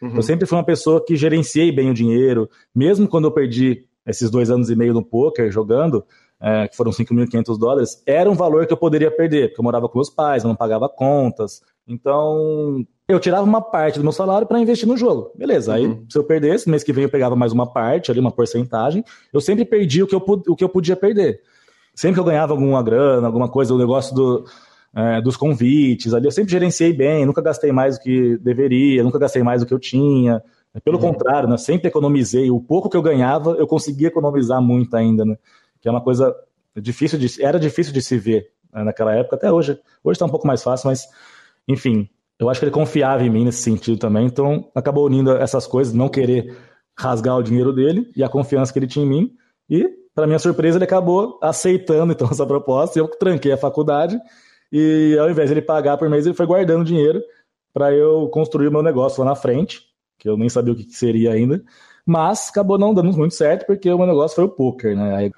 Uhum. Eu sempre fui uma pessoa que gerenciei bem o dinheiro, mesmo quando eu perdi esses dois anos e meio no poker jogando, é, que foram 5.500 dólares, era um valor que eu poderia perder, porque eu morava com meus pais, eu não pagava contas. Então, eu tirava uma parte do meu salário para investir no jogo. Beleza, aí uhum. se eu perdesse, mês que vem eu pegava mais uma parte, ali uma porcentagem, eu sempre perdi o que eu, o que eu podia perder. Sempre que eu ganhava alguma grana, alguma coisa, o negócio do, é, dos convites, ali eu sempre gerenciei bem, nunca gastei mais do que deveria, nunca gastei mais do que eu tinha. Pelo uhum. contrário, né, sempre economizei. O pouco que eu ganhava, eu conseguia economizar muito ainda, né? Que é uma coisa difícil de, era difícil de se ver né, naquela época, até hoje. Hoje está um pouco mais fácil, mas enfim, eu acho que ele confiava em mim nesse sentido também, então acabou unindo essas coisas, não querer rasgar o dinheiro dele e a confiança que ele tinha em mim. E, para minha surpresa, ele acabou aceitando então essa proposta. Eu tranquei a faculdade e, ao invés de ele pagar por mês, ele foi guardando dinheiro para eu construir o meu negócio lá na frente, que eu nem sabia o que seria ainda. Mas acabou não dando muito certo, porque o meu negócio foi o poker, né? Aí,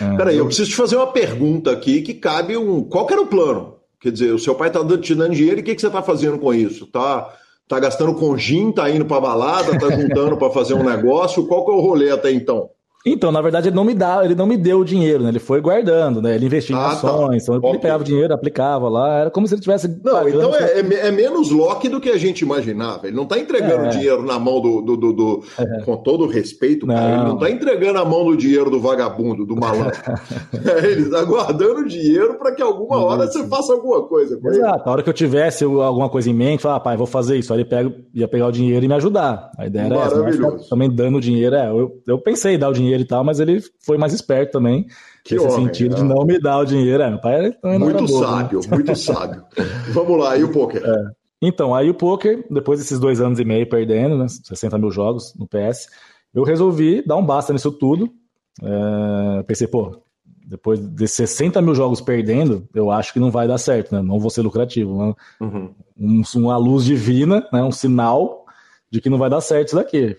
é, Peraí, eu preciso te fazer uma pergunta aqui que cabe um. Qual que era o plano? Quer dizer, o seu pai está te dando dinheiro e o que, que você está fazendo com isso? Tá, tá gastando com gin, tá indo para balada, tá juntando para fazer um negócio? Qual que é o rolê até então? Então, na verdade, ele não me dá, ele não me deu o dinheiro, né? Ele foi guardando, né? Ele investia em ah, tá. ações, tá. então ele pegava o dinheiro, aplicava lá, era como se ele tivesse. Não, então é, é, é, menos lock do que a gente imaginava. Ele não está entregando é. dinheiro na mão do. do, do, do é. Com todo respeito, não. Cara, ele não está entregando a mão do dinheiro do vagabundo, do malandro. ele está guardando dinheiro para que alguma hora isso. você faça alguma coisa. Com Exato, ele. a hora que eu tivesse alguma coisa em mente, falar, ah, pai, vou fazer isso. Aí ele pega, ia pegar o dinheiro e me ajudar. A ideia era essa. Mas também dando dinheiro, é. Eu, eu pensei em dar o dinheiro e tal, mas ele foi mais esperto também. Que nesse homem, sentido de não me dar o dinheiro. É, meu pai muito né? sábio, né? muito sábio. Vamos lá, e o poker? É. Então, aí o poker, depois desses dois anos e meio perdendo, né, 60 mil jogos no PS, eu resolvi dar um basta nisso tudo. É, pensei, pô, depois de 60 mil jogos perdendo, eu acho que não vai dar certo, né? Não vou ser lucrativo. Né? Uhum. Um, uma luz divina, né? um sinal de que não vai dar certo isso daqui.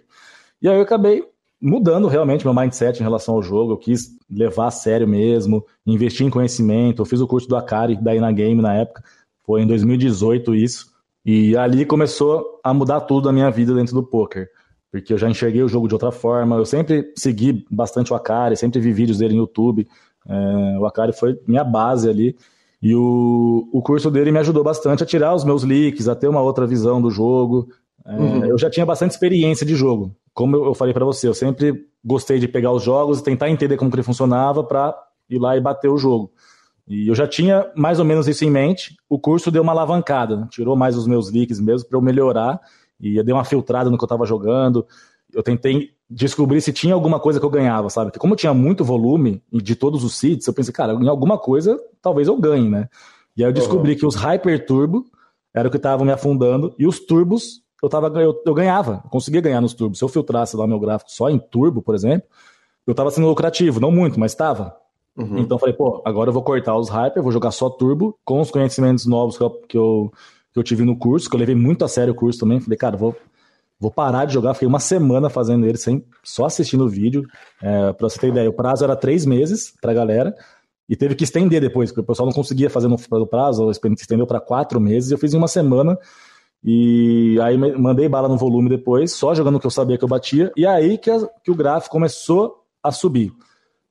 E aí eu acabei mudando realmente meu mindset em relação ao jogo. Eu quis levar a sério mesmo, investir em conhecimento. Eu fiz o curso do Akari da Ina Game na época, foi em 2018 isso. E ali começou a mudar tudo da minha vida dentro do poker. Porque eu já enxerguei o jogo de outra forma. Eu sempre segui bastante o Akari, sempre vi vídeos dele no YouTube. É, o Akari foi minha base ali. E o, o curso dele me ajudou bastante a tirar os meus leaks, a ter uma outra visão do jogo. É, uhum. Eu já tinha bastante experiência de jogo como eu falei para você, eu sempre gostei de pegar os jogos e tentar entender como que ele funcionava para ir lá e bater o jogo. E eu já tinha mais ou menos isso em mente. O curso deu uma alavancada, né? tirou mais os meus leaks mesmo para eu melhorar e eu dei uma filtrada no que eu estava jogando. Eu tentei descobrir se tinha alguma coisa que eu ganhava, sabe? Porque como eu tinha muito volume de todos os seeds, eu pensei, cara, em alguma coisa talvez eu ganhe, né? E aí eu descobri uhum. que os Hyper Turbo era o que estavam me afundando e os turbos eu, tava, eu, eu ganhava, eu conseguia ganhar nos turbos. Se eu filtrasse lá meu gráfico só em turbo, por exemplo, eu estava sendo lucrativo, não muito, mas estava. Uhum. Então eu falei, pô, agora eu vou cortar os hyper, vou jogar só turbo, com os conhecimentos novos que eu, que eu, que eu tive no curso, que eu levei muito a sério o curso também. Falei, cara, vou, vou parar de jogar. Fiquei uma semana fazendo ele, sem, só assistindo o vídeo. É, pra você ter ideia, o prazo era três meses pra galera. E teve que estender depois, porque o pessoal não conseguia fazer no, no prazo, o experimento estendeu para quatro meses. Eu fiz em uma semana e aí mandei bala no volume depois, só jogando o que eu sabia que eu batia. E aí que, a, que o gráfico começou a subir.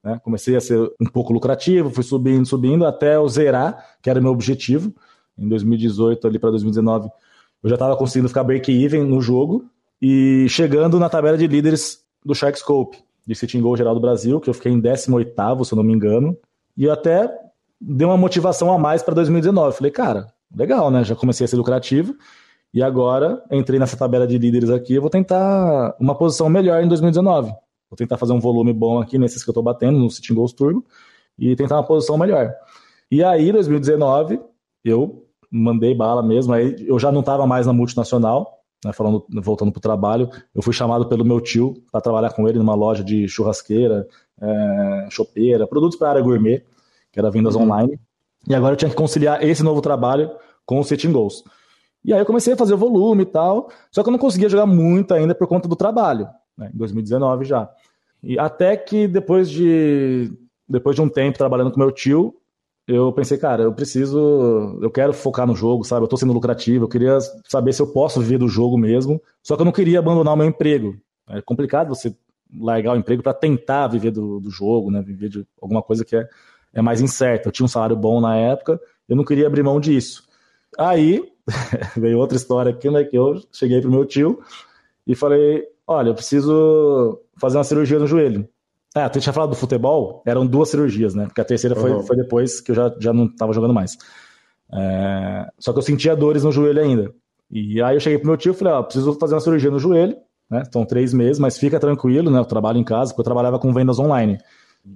Né? Comecei a ser um pouco lucrativo, fui subindo, subindo, até eu zerar, que era meu objetivo. Em 2018 ali para 2019, eu já estava conseguindo ficar break-even no jogo e chegando na tabela de líderes do Sharkscope, de Sitting Goal geral do Brasil, que eu fiquei em 18º, se eu não me engano. E até deu uma motivação a mais para 2019. Falei, cara, legal, né? Já comecei a ser lucrativo. E agora entrei nessa tabela de líderes aqui. Eu vou tentar uma posição melhor em 2019. Vou tentar fazer um volume bom aqui nesses que eu estou batendo, no Sitting Goals Turbo, e tentar uma posição melhor. E aí, 2019, eu mandei bala mesmo. Aí eu já não estava mais na multinacional, né, falando, voltando para o trabalho. Eu fui chamado pelo meu tio para trabalhar com ele numa loja de churrasqueira, é, chopeira, produtos para área gourmet, que era vendas uhum. online. E agora eu tinha que conciliar esse novo trabalho com o Sitting Goals. E aí eu comecei a fazer volume e tal, só que eu não conseguia jogar muito ainda por conta do trabalho, né, em 2019 já. E até que depois de, depois de um tempo trabalhando com meu tio, eu pensei, cara, eu preciso, eu quero focar no jogo, sabe? Eu tô sendo lucrativo, eu queria saber se eu posso viver do jogo mesmo, só que eu não queria abandonar o meu emprego. É complicado você largar o emprego para tentar viver do, do jogo, né? Viver de alguma coisa que é, é mais incerta. Eu tinha um salário bom na época, eu não queria abrir mão disso. Aí veio outra história aqui, né? Que eu cheguei pro meu tio e falei: Olha, eu preciso fazer uma cirurgia no joelho. Ah, tu tinha falado do futebol, eram duas cirurgias, né? Porque a terceira foi, uhum. foi depois que eu já, já não estava jogando mais. É... Só que eu sentia dores no joelho ainda. E aí eu cheguei pro meu tio e falei: Ó, preciso fazer uma cirurgia no joelho, né? Estão três meses, mas fica tranquilo, né? Eu trabalho em casa, porque eu trabalhava com vendas online.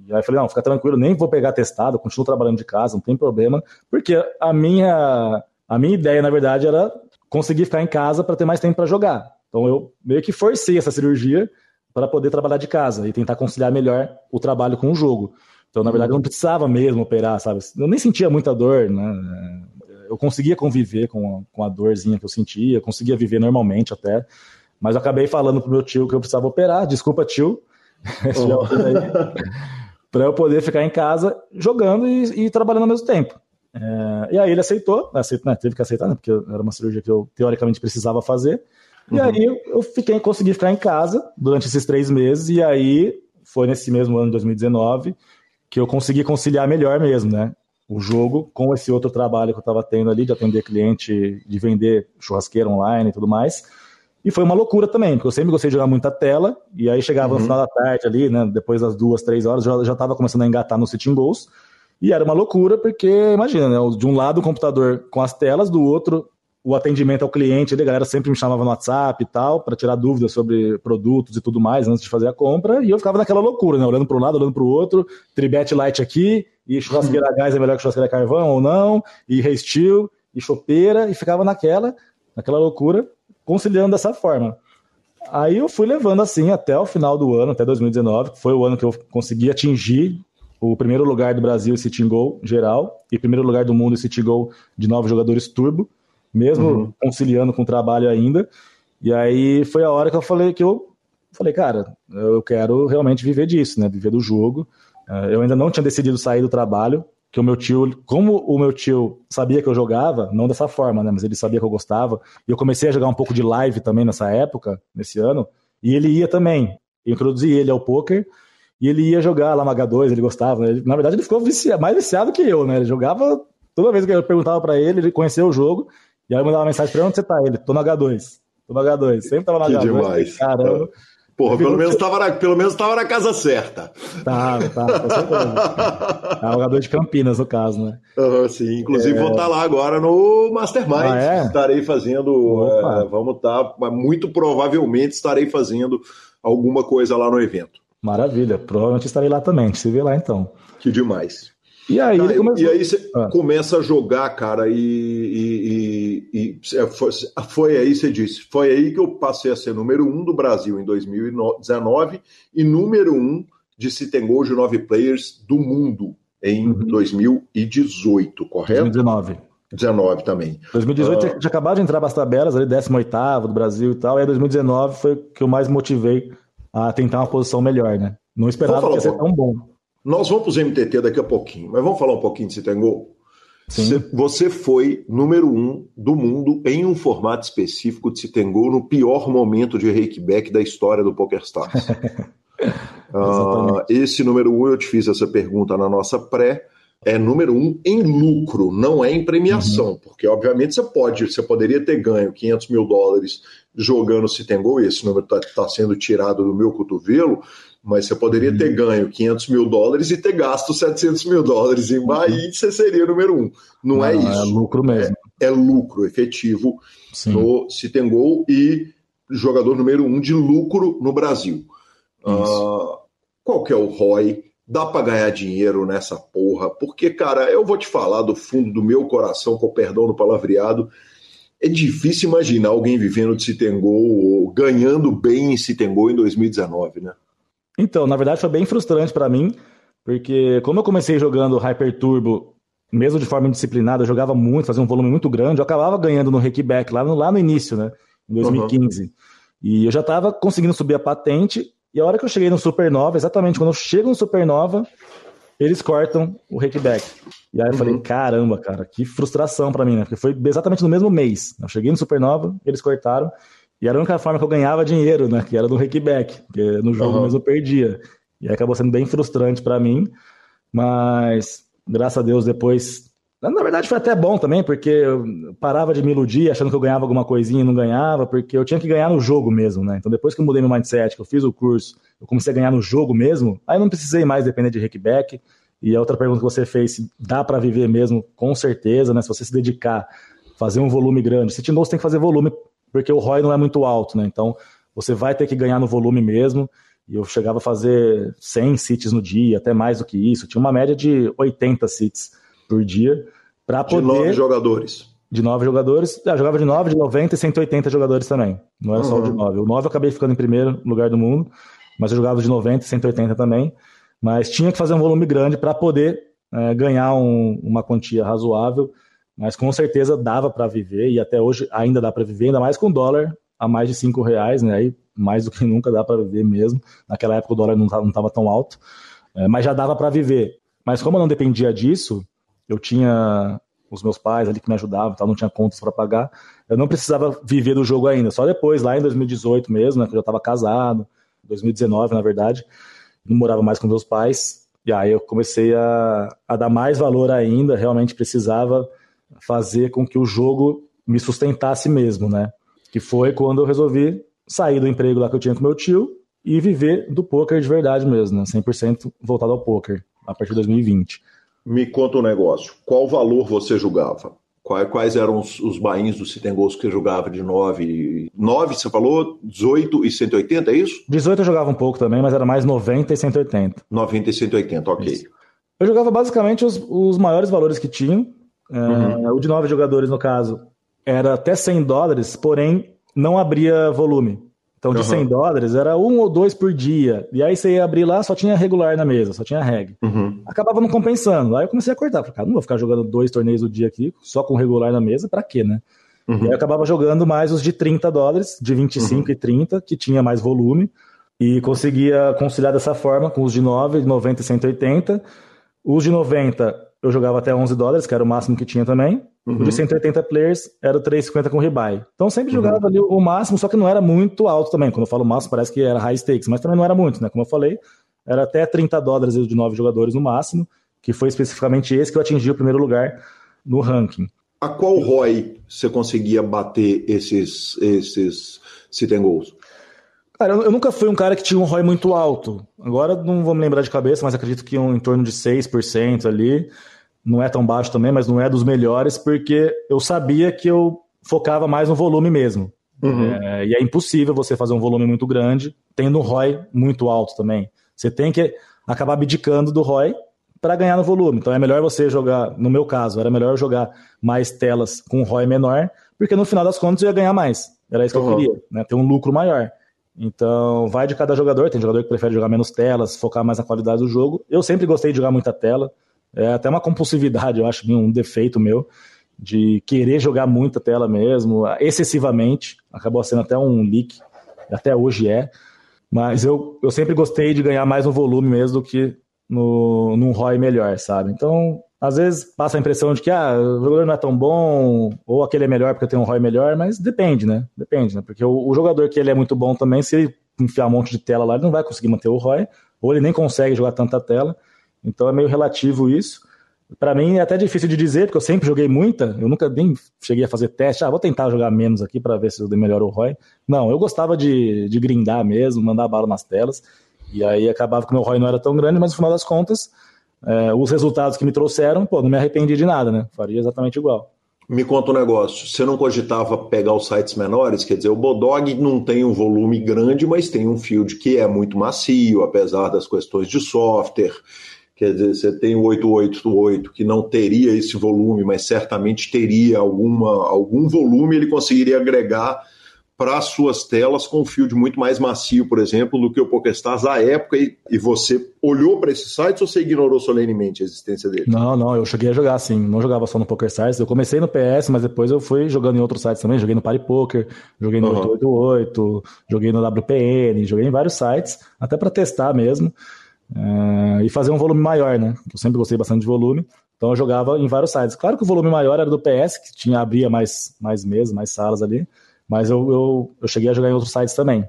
E aí eu falei, não, fica tranquilo, nem vou pegar testado, continuo trabalhando de casa, não tem problema, porque a minha a minha ideia, na verdade, era conseguir ficar em casa para ter mais tempo para jogar. Então eu meio que forcei essa cirurgia para poder trabalhar de casa e tentar conciliar melhor o trabalho com o jogo. Então, na verdade, eu não precisava mesmo operar, sabe? Eu nem sentia muita dor, né? Eu conseguia conviver com a, com a dorzinha que eu sentia, conseguia viver normalmente até. Mas eu acabei falando pro meu tio que eu precisava operar. Desculpa, tio. Oh. para eu poder ficar em casa jogando e, e trabalhando ao mesmo tempo. É, e aí ele aceitou, aceitou né, teve que aceitar, né, porque era uma cirurgia que eu teoricamente precisava fazer. E uhum. aí eu fiquei, consegui ficar em casa durante esses três meses, e aí foi nesse mesmo ano de 2019 que eu consegui conciliar melhor mesmo, né? O jogo com esse outro trabalho que eu estava tendo ali de atender cliente, de vender churrasqueira online e tudo mais. E foi uma loucura também, porque eu sempre gostei de jogar muita tela, e aí chegava uhum. no final da tarde ali, né? Depois das duas, três horas, já, já tava começando a engatar no sitting goals. E era uma loucura, porque, imagina, né? De um lado o computador com as telas, do outro o atendimento ao cliente, a galera sempre me chamava no WhatsApp e tal, para tirar dúvidas sobre produtos e tudo mais antes de fazer a compra, e eu ficava naquela loucura, né? Olhando para um lado, olhando para o outro, tribet light aqui, e churrasqueira a gás é melhor que churrasqueira a carvão ou não, e restil, e chopeira, e ficava naquela, naquela loucura, conciliando dessa forma. Aí eu fui levando assim até o final do ano, até 2019, que foi o ano que eu consegui atingir o primeiro lugar do Brasil em City Goal geral e primeiro lugar do mundo em City Goal de novos jogadores turbo, mesmo uhum. conciliando com o trabalho ainda. E aí foi a hora que eu falei que eu falei, cara, eu quero realmente viver disso, né? Viver do jogo. É, eu ainda não tinha decidido sair do trabalho, que o meu tio, como o meu tio sabia que eu jogava, não dessa forma, né? Mas ele sabia que eu gostava. E eu comecei a jogar um pouco de live também nessa época, nesse ano, e ele ia também. Eu introduzi ele ao poker e ele ia jogar lá no H2, ele gostava. Né? Na verdade, ele ficou viciado, mais viciado que eu, né? Ele jogava toda vez que eu perguntava para ele, ele conhecia o jogo. E aí eu mandava mensagem pra ele, onde você tá? Ele, tô no H2. Tô no H2. Sempre tava no que H2. demais. Caramba. Porra, pelo menos, tava na, pelo menos tava na casa certa. Tava, tava, com certeza. é o jogador de Campinas, no caso, né? Uhum, sim, inclusive é... vou estar tá lá agora no Mastermind. Ah, é? Estarei fazendo. É, vamos estar, tá, muito provavelmente estarei fazendo alguma coisa lá no evento. Maravilha, provavelmente estarei lá também. Se vê lá então. Que demais. E aí, tá, começou... e aí você ah. começa a jogar, cara, e, e, e, e é, foi, foi, aí, você disse, foi aí que eu passei a ser número um do Brasil em 2019 e número um de Citengol de nove players do mundo em uhum. 2018, correto? 2019. 19 também. 2018 uh, tinha acabado de entrar para as tabelas, ali 18 do Brasil e tal, e aí 2019 foi que eu mais motivei a tentar uma posição melhor, né? Não esperava que ia ser tão bom. Nós vamos para os MTT daqui a pouquinho, mas vamos falar um pouquinho de Citengol? Sim. Você foi número um do mundo em um formato específico de Citengol no pior momento de rakeback da história do PokerStars. uh, esse número um, eu te fiz essa pergunta na nossa pré, é número um em lucro, não é em premiação, uhum. porque obviamente você pode, você poderia ter ganho 500 mil dólares jogando Citengol, e esse número está tá sendo tirado do meu cotovelo, mas você poderia ter uhum. ganho 500 mil dólares e ter gasto 700 mil dólares em Bahia uhum. e você seria número um. Não, não é isso. É lucro mesmo. É, é lucro efetivo Sim. no Citengol e jogador número um de lucro no Brasil. Uh, qual que é o ROI? Dá para ganhar dinheiro nessa porra? Porque, cara, eu vou te falar do fundo do meu coração, com o perdão do palavreado, é difícil imaginar alguém vivendo de Citengol ou ganhando bem em Citengol em 2019, né? Então, na verdade, foi bem frustrante para mim, porque como eu comecei jogando Hyper Turbo, mesmo de forma indisciplinada, eu jogava muito, fazia um volume muito grande, eu acabava ganhando no Hackback lá no, lá no início, né? Em 2015. Uhum. E eu já estava conseguindo subir a patente, e a hora que eu cheguei no Supernova, exatamente quando eu chego no Supernova, eles cortam o Hackback. E aí eu uhum. falei, caramba, cara, que frustração para mim, né? Porque foi exatamente no mesmo mês. Eu cheguei no Supernova, eles cortaram. E era a única forma que eu ganhava dinheiro, né? Que era no Rickback, porque no jogo uhum. mesmo eu perdia. E acabou sendo bem frustrante para mim. Mas, graças a Deus, depois. Na verdade, foi até bom também, porque eu parava de me iludir achando que eu ganhava alguma coisinha e não ganhava, porque eu tinha que ganhar no jogo mesmo, né? Então, depois que eu mudei meu mindset, que eu fiz o curso, eu comecei a ganhar no jogo mesmo, aí não precisei mais depender de Rickback. E a outra pergunta que você fez, se dá para viver mesmo, com certeza, né? Se você se dedicar, fazer um volume grande. Se você tem que fazer volume porque o ROI não é muito alto, né? Então você vai ter que ganhar no volume mesmo. E eu chegava a fazer 100 sits no dia, até mais do que isso. Tinha uma média de 80 sits por dia para poder. De nove jogadores. De nove jogadores. Eu jogava de 9, de 90 e 180 jogadores também. Não era uhum. só o de 9. O 9 eu acabei ficando em primeiro lugar do mundo, mas eu jogava de 90 e 180 também. Mas tinha que fazer um volume grande para poder é, ganhar um, uma quantia razoável mas com certeza dava para viver e até hoje ainda dá para viver, ainda mais com dólar a mais de cinco reais, né? Aí mais do que nunca dá para viver mesmo. Naquela época o dólar não estava tão alto, é, mas já dava para viver. Mas como eu não dependia disso, eu tinha os meus pais ali que me ajudavam, tal, não tinha contas para pagar, eu não precisava viver do jogo ainda. Só depois, lá em 2018 mesmo, né, que eu já estava casado, 2019 na verdade, não morava mais com meus pais. E aí eu comecei a, a dar mais valor ainda, realmente precisava fazer com que o jogo me sustentasse mesmo, né? Que foi quando eu resolvi sair do emprego lá que eu tinha com meu tio e viver do poker de verdade mesmo, né? 100% voltado ao poker a partir de 2020. Me conta um negócio. Qual valor você julgava? Quais eram os, os bains do Citengos que você jogava de 9? 9, você falou? 18 e 180, é isso? 18 eu jogava um pouco também, mas era mais 90 e 180. 90 e 180, ok. Isso. Eu jogava basicamente os, os maiores valores que tinham, Uhum. Uh, o de nove jogadores, no caso, era até 100 dólares, porém não abria volume. Então, de uhum. 100 dólares, era um ou dois por dia. E aí você ia abrir lá, só tinha regular na mesa, só tinha reg. Uhum. Acabava não compensando. Aí eu comecei a cortar. Falei, cara, não vou ficar jogando dois torneios do dia aqui, só com regular na mesa, pra quê, né? Uhum. E aí eu acabava jogando mais os de 30 dólares, de 25 uhum. e 30, que tinha mais volume. E conseguia conciliar dessa forma com os de 9, 90 e 180. Os de 90 eu jogava até 11 dólares, que era o máximo que tinha também. Uhum. De 180 players era o 3,50 com rebuy. Então sempre uhum. jogava ali o máximo, só que não era muito alto também. Quando eu falo máximo, parece que era high stakes, mas também não era muito, né? Como eu falei, era até 30 dólares de 9 jogadores no máximo, que foi especificamente esse que eu atingi o primeiro lugar no ranking. A qual ROI você conseguia bater esses, esses sit and goals? Cara, eu, nunca fui um cara que tinha um ROI muito alto. Agora não vou me lembrar de cabeça, mas acredito que um, em torno de 6% ali não é tão baixo também, mas não é dos melhores, porque eu sabia que eu focava mais no volume mesmo. Uhum. É, e é impossível você fazer um volume muito grande tendo um ROI muito alto também. Você tem que acabar abdicando do ROI para ganhar no volume. Então é melhor você jogar, no meu caso, era melhor jogar mais telas com um ROI menor, porque no final das contas eu ia ganhar mais. Era isso que uhum. eu queria, né? ter um lucro maior. Então, vai de cada jogador. Tem jogador que prefere jogar menos telas, focar mais na qualidade do jogo. Eu sempre gostei de jogar muita tela. É até uma compulsividade, eu acho, um defeito meu, de querer jogar muita tela mesmo, excessivamente. Acabou sendo até um leak, até hoje é. Mas eu, eu sempre gostei de ganhar mais no volume mesmo do que no, num ROI melhor, sabe? Então, às vezes passa a impressão de que ah, o jogador não é tão bom, ou aquele é melhor porque tem um ROI melhor, mas depende, né? Depende, né? Porque o, o, jogador que ele é muito bom também, se ele enfiar um monte de tela lá, ele não vai conseguir manter o ROI, ou ele nem consegue jogar tanta tela. Então é meio relativo isso. Para mim é até difícil de dizer, porque eu sempre joguei muita, eu nunca nem cheguei a fazer teste, ah, vou tentar jogar menos aqui para ver se eu melhoro o ROI. Não, eu gostava de, de grindar mesmo, mandar bala nas telas, e aí acabava que meu ROI não era tão grande, mas no final das contas é, os resultados que me trouxeram, pô, não me arrependi de nada, né? Faria exatamente igual. Me conta um negócio, você não cogitava pegar os sites menores? Quer dizer, o Bodog não tem um volume grande, mas tem um field que é muito macio, apesar das questões de software. Quer dizer, você tem o 888 que não teria esse volume, mas certamente teria alguma, algum volume, ele conseguiria agregar para as suas telas com um field muito mais macio, por exemplo, do que o PokerStars à época, e, e você olhou para esses sites ou você ignorou solenemente a existência dele? Não, não, eu cheguei a jogar sim, não jogava só no PokerStars, eu comecei no PS, mas depois eu fui jogando em outros sites também, joguei no Party Poker, joguei no uhum. 888, joguei no WPN, joguei em vários sites, até para testar mesmo, é, e fazer um volume maior, né, eu sempre gostei bastante de volume, então eu jogava em vários sites. Claro que o volume maior era do PS, que tinha abria mais, mais mesas, mais salas ali, mas eu, eu, eu cheguei a jogar em outros sites também.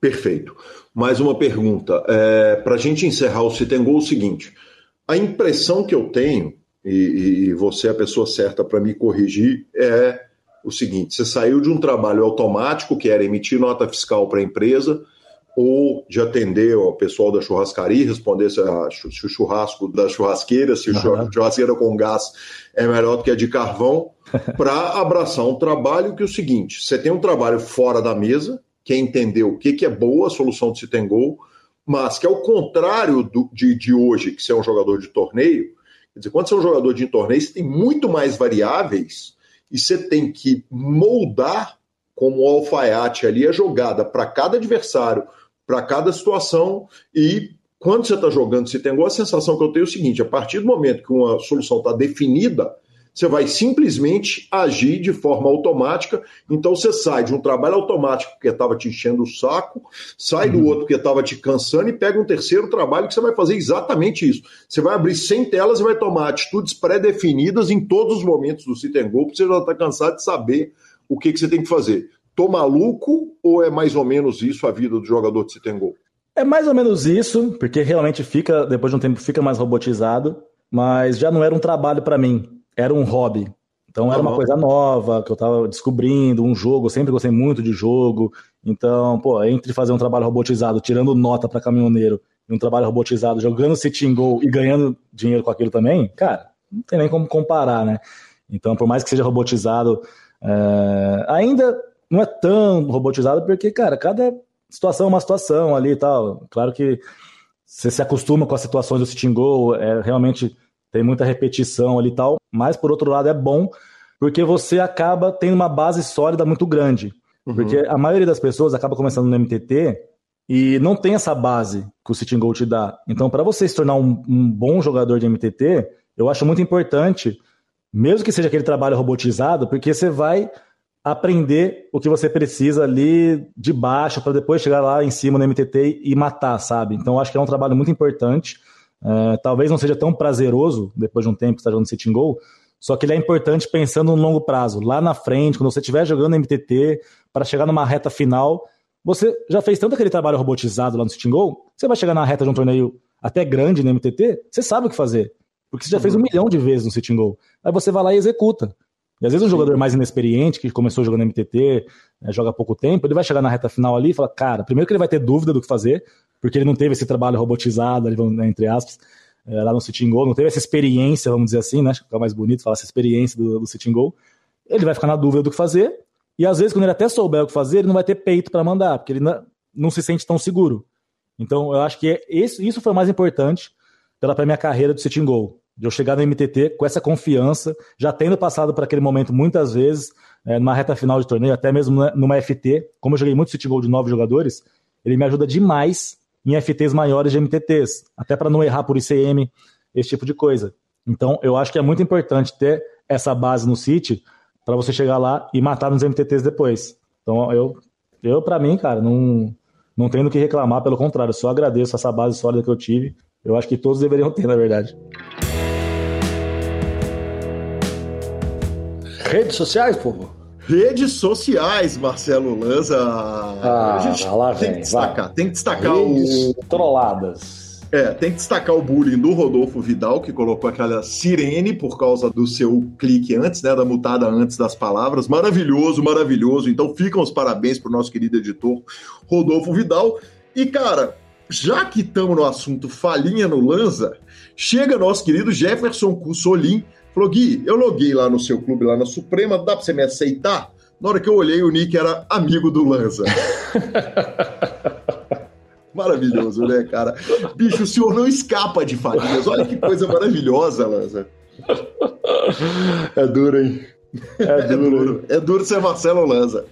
Perfeito. Mais uma pergunta. É, Para a gente encerrar o Citengol, é o seguinte: a impressão que eu tenho, e, e você é a pessoa certa para me corrigir, é o seguinte: você saiu de um trabalho automático, que era emitir nota fiscal para a empresa, ou de atender o pessoal da churrascaria, responder se, a, se o churrasco da churrasqueira, se uhum. a churrasqueira com gás é melhor do que a de carvão, para abraçar um trabalho que é o seguinte: você tem um trabalho fora da mesa, que é entender o que, que é boa a solução de se tem gol, mas que é o contrário do, de, de hoje, que você é um jogador de torneio. Quer dizer, quando você é um jogador de torneio, você tem muito mais variáveis e você tem que moldar como o alfaiate ali a jogada para cada adversário, para cada situação e quando você está jogando se tem a sensação que eu tenho é o seguinte: a partir do momento que uma solução está definida, você vai simplesmente agir de forma automática. Então você sai de um trabalho automático que estava te enchendo o saco, sai do uhum. outro que estava te cansando e pega um terceiro trabalho que você vai fazer exatamente isso. Você vai abrir 100 telas e vai tomar atitudes pré-definidas em todos os momentos do sit and go, porque você já está cansado de saber o que, que você tem que fazer. Tô maluco ou é mais ou menos isso a vida do jogador de Citengol? É mais ou menos isso, porque realmente fica, depois de um tempo, fica mais robotizado, mas já não era um trabalho para mim, era um hobby. Então era uma coisa nova que eu tava descobrindo, um jogo, eu sempre gostei muito de jogo. Então, pô, entre fazer um trabalho robotizado, tirando nota para caminhoneiro, e um trabalho robotizado, jogando City Go e ganhando dinheiro com aquilo também, cara, não tem nem como comparar, né? Então, por mais que seja robotizado, é... ainda não é tão robotizado, porque, cara, cada situação é uma situação ali e tal. Claro que você se acostuma com as situações do sitting goal, é, realmente tem muita repetição ali e tal, mas por outro lado é bom, porque você acaba tendo uma base sólida muito grande. Uhum. Porque a maioria das pessoas acaba começando no MTT e não tem essa base que o Sitting Goal te dá. Então, para você se tornar um, um, bom jogador de MTT, eu acho muito importante, mesmo que seja aquele trabalho robotizado, porque você vai aprender o que você precisa ali de baixo para depois chegar lá em cima no MTT e matar, sabe? Então acho que é um trabalho muito importante. É, talvez não seja tão prazeroso depois de um tempo que está jogando sitting goal, só que ele é importante pensando no longo prazo. Lá na frente, quando você estiver jogando MTT, para chegar numa reta final, você já fez tanto aquele trabalho robotizado lá no sitting goal, você vai chegar na reta de um torneio até grande no MTT, você sabe o que fazer. Porque você já fez um uhum. milhão de vezes no sitting goal. Aí você vai lá e executa. E às vezes um jogador mais inexperiente, que começou jogando MTT, né, joga há pouco tempo, ele vai chegar na reta final ali e fala, cara, primeiro que ele vai ter dúvida do que fazer, porque ele não teve esse trabalho robotizado, ali, né, entre aspas, é, lá no Sitting Goal, não teve essa experiência, vamos dizer assim, né? Acho que fica mais bonito falar essa experiência do, do Sitting Goal. Ele vai ficar na dúvida do que fazer, e às vezes, quando ele até souber o que fazer, ele não vai ter peito para mandar, porque ele não, não, se sente tão seguro. Então, eu acho que é, esse, isso foi o mais importante pela minha carreira do Sitting Goal de eu chegar no MTT com essa confiança, já tendo passado por aquele momento muitas vezes, é, numa reta final de torneio, até mesmo numa FT, como eu joguei muito City Goal de nove jogadores, ele me ajuda demais em FTs maiores de MTTs, até para não errar por ICM, esse tipo de coisa. Então, eu acho que é muito importante ter essa base no City para você chegar lá e matar nos MTTs depois. Então, eu, eu para mim, cara, não, não tenho o que reclamar, pelo contrário, só agradeço essa base sólida que eu tive Eu acho que todos deveriam ter, na verdade. Redes sociais, povo? Redes sociais, Marcelo Lanza. Ah, a gente lá tem vem, que destacar, vai. tem que destacar Redes o. Trolladas. É, tem que destacar o bullying do Rodolfo Vidal, que colocou aquela sirene por causa do seu clique antes, né? Da mutada antes das palavras. Maravilhoso, maravilhoso. Então ficam os parabéns pro nosso querido editor Rodolfo Vidal. E, cara, já que estamos no assunto falinha no Lanza, chega nosso querido Jefferson Cussolin. Falou, Gui, eu loguei lá no seu clube, lá na Suprema, dá pra você me aceitar? Na hora que eu olhei, o Nick era amigo do Lanza. Maravilhoso, né, cara? Bicho, o senhor não escapa de fadigas. Olha que coisa maravilhosa, Lanza. É duro, hein? É, duro. É duro, é duro ser Marcelo Lanza.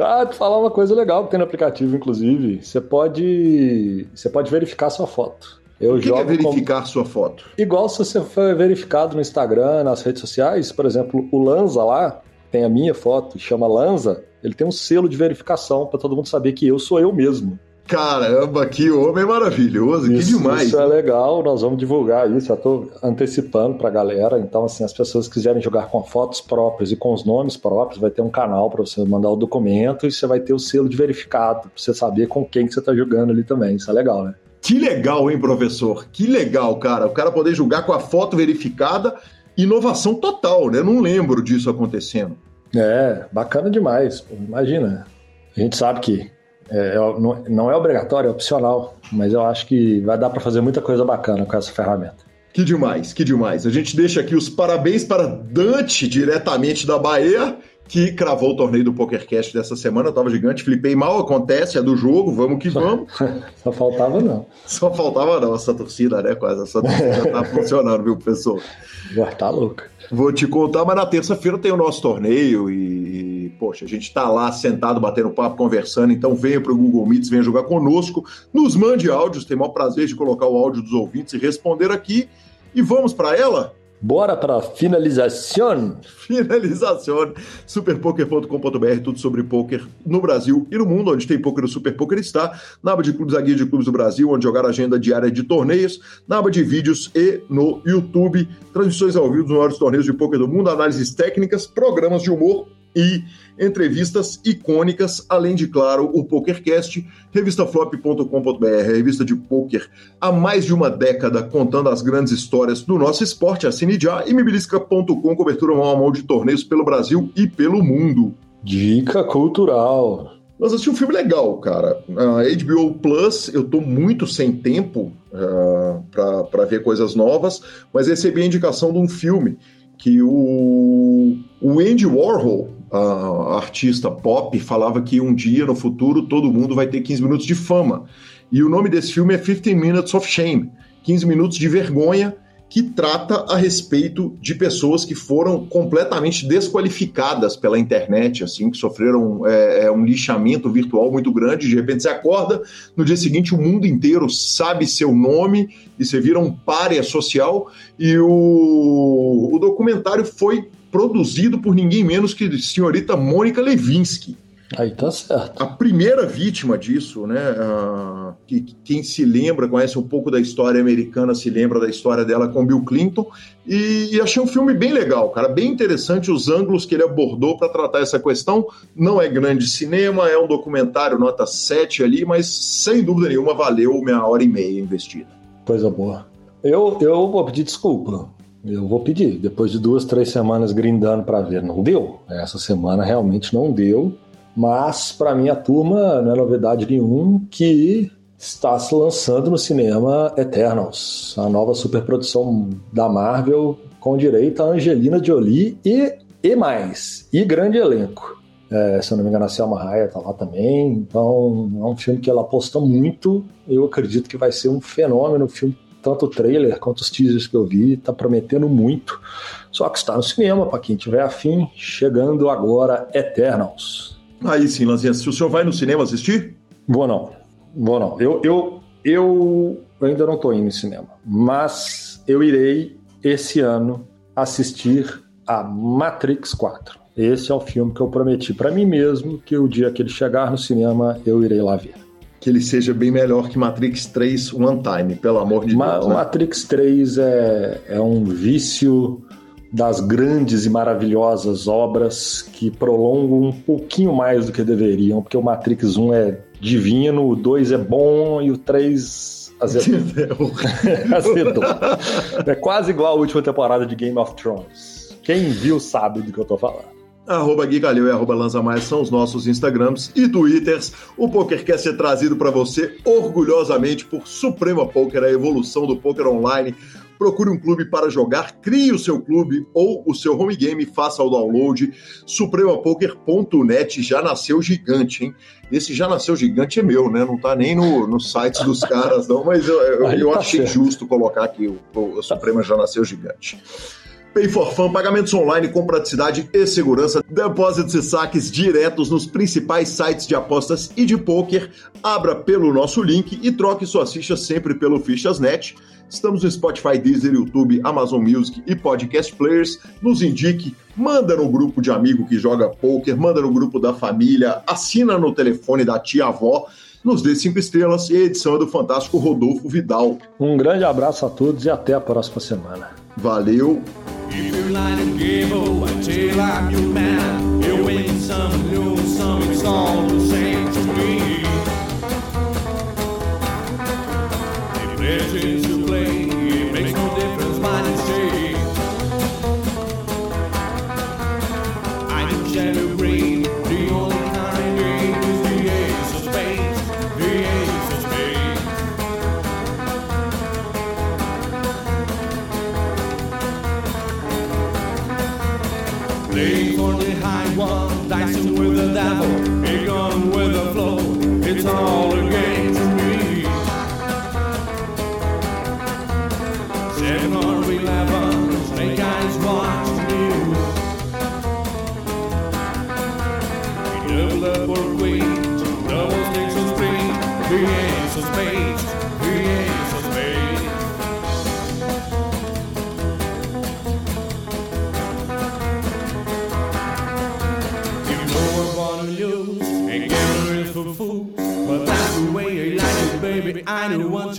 Ah, tu falar uma coisa legal que tem no aplicativo, inclusive. Você pode, você pode verificar sua foto. Eu o que, que é verificar como... sua foto? Igual se você for verificado no Instagram, nas redes sociais, por exemplo, o Lanza lá tem a minha foto, chama Lanza, ele tem um selo de verificação para todo mundo saber que eu sou eu mesmo. Caramba, que homem maravilhoso, isso, que demais. Isso é legal, nós vamos divulgar isso, já estou antecipando para a galera. Então, assim, as pessoas que quiserem jogar com fotos próprias e com os nomes próprios, vai ter um canal para você mandar o documento e você vai ter o selo de verificado, para você saber com quem que você está jogando ali também. Isso é legal, né? Que legal, hein, professor? Que legal, cara. O cara poder jogar com a foto verificada, inovação total, né? Não lembro disso acontecendo. É, bacana demais. Imagina. A gente sabe que é, é não é obrigatório, é opcional, mas eu acho que vai dar para fazer muita coisa bacana com essa ferramenta. Que demais, que demais. A gente deixa aqui os parabéns para Dante, diretamente da Bahia, que cravou o torneio do PokerCast dessa semana. Eu tava gigante, flipei mal, acontece, é do jogo, vamos que vamos. Só faltava não. Só faltava não, essa torcida, né? Quase, essa torcida tá funcionando, viu, professor? Já tá louca. Vou te contar, mas na terça-feira tem o nosso torneio e, poxa, a gente tá lá sentado, batendo papo, conversando, então venha pro Google Meets, venha jogar conosco, nos mande áudios, tem o maior prazer de colocar o áudio dos ouvintes e responder aqui. E vamos para ela? Bora para finalização. Finalização. Superpoker.com.br, tudo sobre poker no Brasil e no mundo, onde tem poker, o Super Poker está. Na aba de clubes, a guia de clubes do Brasil, onde jogar agenda diária de torneios. Na aba de vídeos e no YouTube. Transmissões ao vivo dos maiores torneios de poker do mundo, análises técnicas, programas de humor e entrevistas icônicas, além de, claro, o PokerCast, revistaflop.com.br, revista de poker há mais de uma década, contando as grandes histórias do nosso esporte, assine já, e mibilisca.com, cobertura mão a mão de torneios pelo Brasil e pelo mundo. Dica cultural. Nós assistimos um filme legal, cara. A HBO Plus, eu tô muito sem tempo uh, para ver coisas novas, mas recebi a indicação de um filme que o, o Andy Warhol, a artista pop, falava que um dia no futuro todo mundo vai ter 15 minutos de fama. E o nome desse filme é 15 Minutes of Shame 15 minutos de vergonha que trata a respeito de pessoas que foram completamente desqualificadas pela internet, assim, que sofreram é, é, um lixamento virtual muito grande. De repente você acorda, no dia seguinte o mundo inteiro sabe seu nome e você vira um párea social. E o, o documentário foi produzido por ninguém menos que a senhorita Mônica Levinsky. Aí tá certo. A primeira vítima disso, né? Que, quem se lembra, conhece um pouco da história americana, se lembra da história dela com Bill Clinton. E, e achei um filme bem legal, cara, bem interessante os ângulos que ele abordou para tratar essa questão. Não é grande cinema, é um documentário nota 7 ali, mas sem dúvida nenhuma valeu minha hora e meia investida. Coisa boa. Eu, eu vou pedir desculpa. Eu vou pedir. Depois de duas, três semanas grindando para ver, não deu. Essa semana realmente não deu. Mas, para mim, a turma não é novidade nenhum que está se lançando no cinema Eternals, a nova superprodução da Marvel com direito a Angelina Jolie e, e mais, e grande elenco. É, se eu não me engano, a Selma está lá também. Então, é um filme que ela aposta muito. Eu acredito que vai ser um fenômeno. O filme, tanto o trailer quanto os teasers que eu vi, está prometendo muito. Só que está no cinema, para quem tiver afim. Chegando agora, Eternals. Aí sim, Lanzinha, se o senhor vai no cinema assistir? Vou não. Vou não. Eu, eu, eu ainda não estou indo no cinema, mas eu irei esse ano assistir a Matrix 4. Esse é o filme que eu prometi para mim mesmo que o dia que ele chegar no cinema eu irei lá ver. Que ele seja bem melhor que Matrix 3 One Time, pelo amor de Ma Deus. Né? Matrix 3 é, é um vício das grandes e maravilhosas obras que prolongam um pouquinho mais do que deveriam, porque o Matrix 1 é divino, o 2 é bom e o 3 azedou. azedou. É quase igual a última temporada de Game of Thrones. Quem viu sabe do que eu tô falando. Arroba Gui Galil e arroba Lanzamais são os nossos Instagrams e Twitters. O PokerCast é trazido para você orgulhosamente por Suprema Poker, a evolução do poker online procure um clube para jogar, crie o seu clube ou o seu home game, faça o download. Supremapoker.net já nasceu gigante, hein? Esse já nasceu gigante é meu, né? Não tá nem no, no site dos caras, não, mas eu, eu, eu tá achei justo colocar aqui o, o Suprema já nasceu gigante. Pay for Fun, pagamentos online com praticidade e segurança, depósitos e saques diretos nos principais sites de apostas e de poker. Abra pelo nosso link e troque suas fichas sempre pelo Fichas.net. Estamos no Spotify, Deezer, YouTube, Amazon Music e Podcast Players. Nos indique, manda no grupo de amigo que joga poker, manda no grupo da família, assina no telefone da tia-avó nos dê cinco estrelas e a edição é do fantástico Rodolfo Vidal. Um grande abraço a todos e até a próxima semana. Valeu! final one.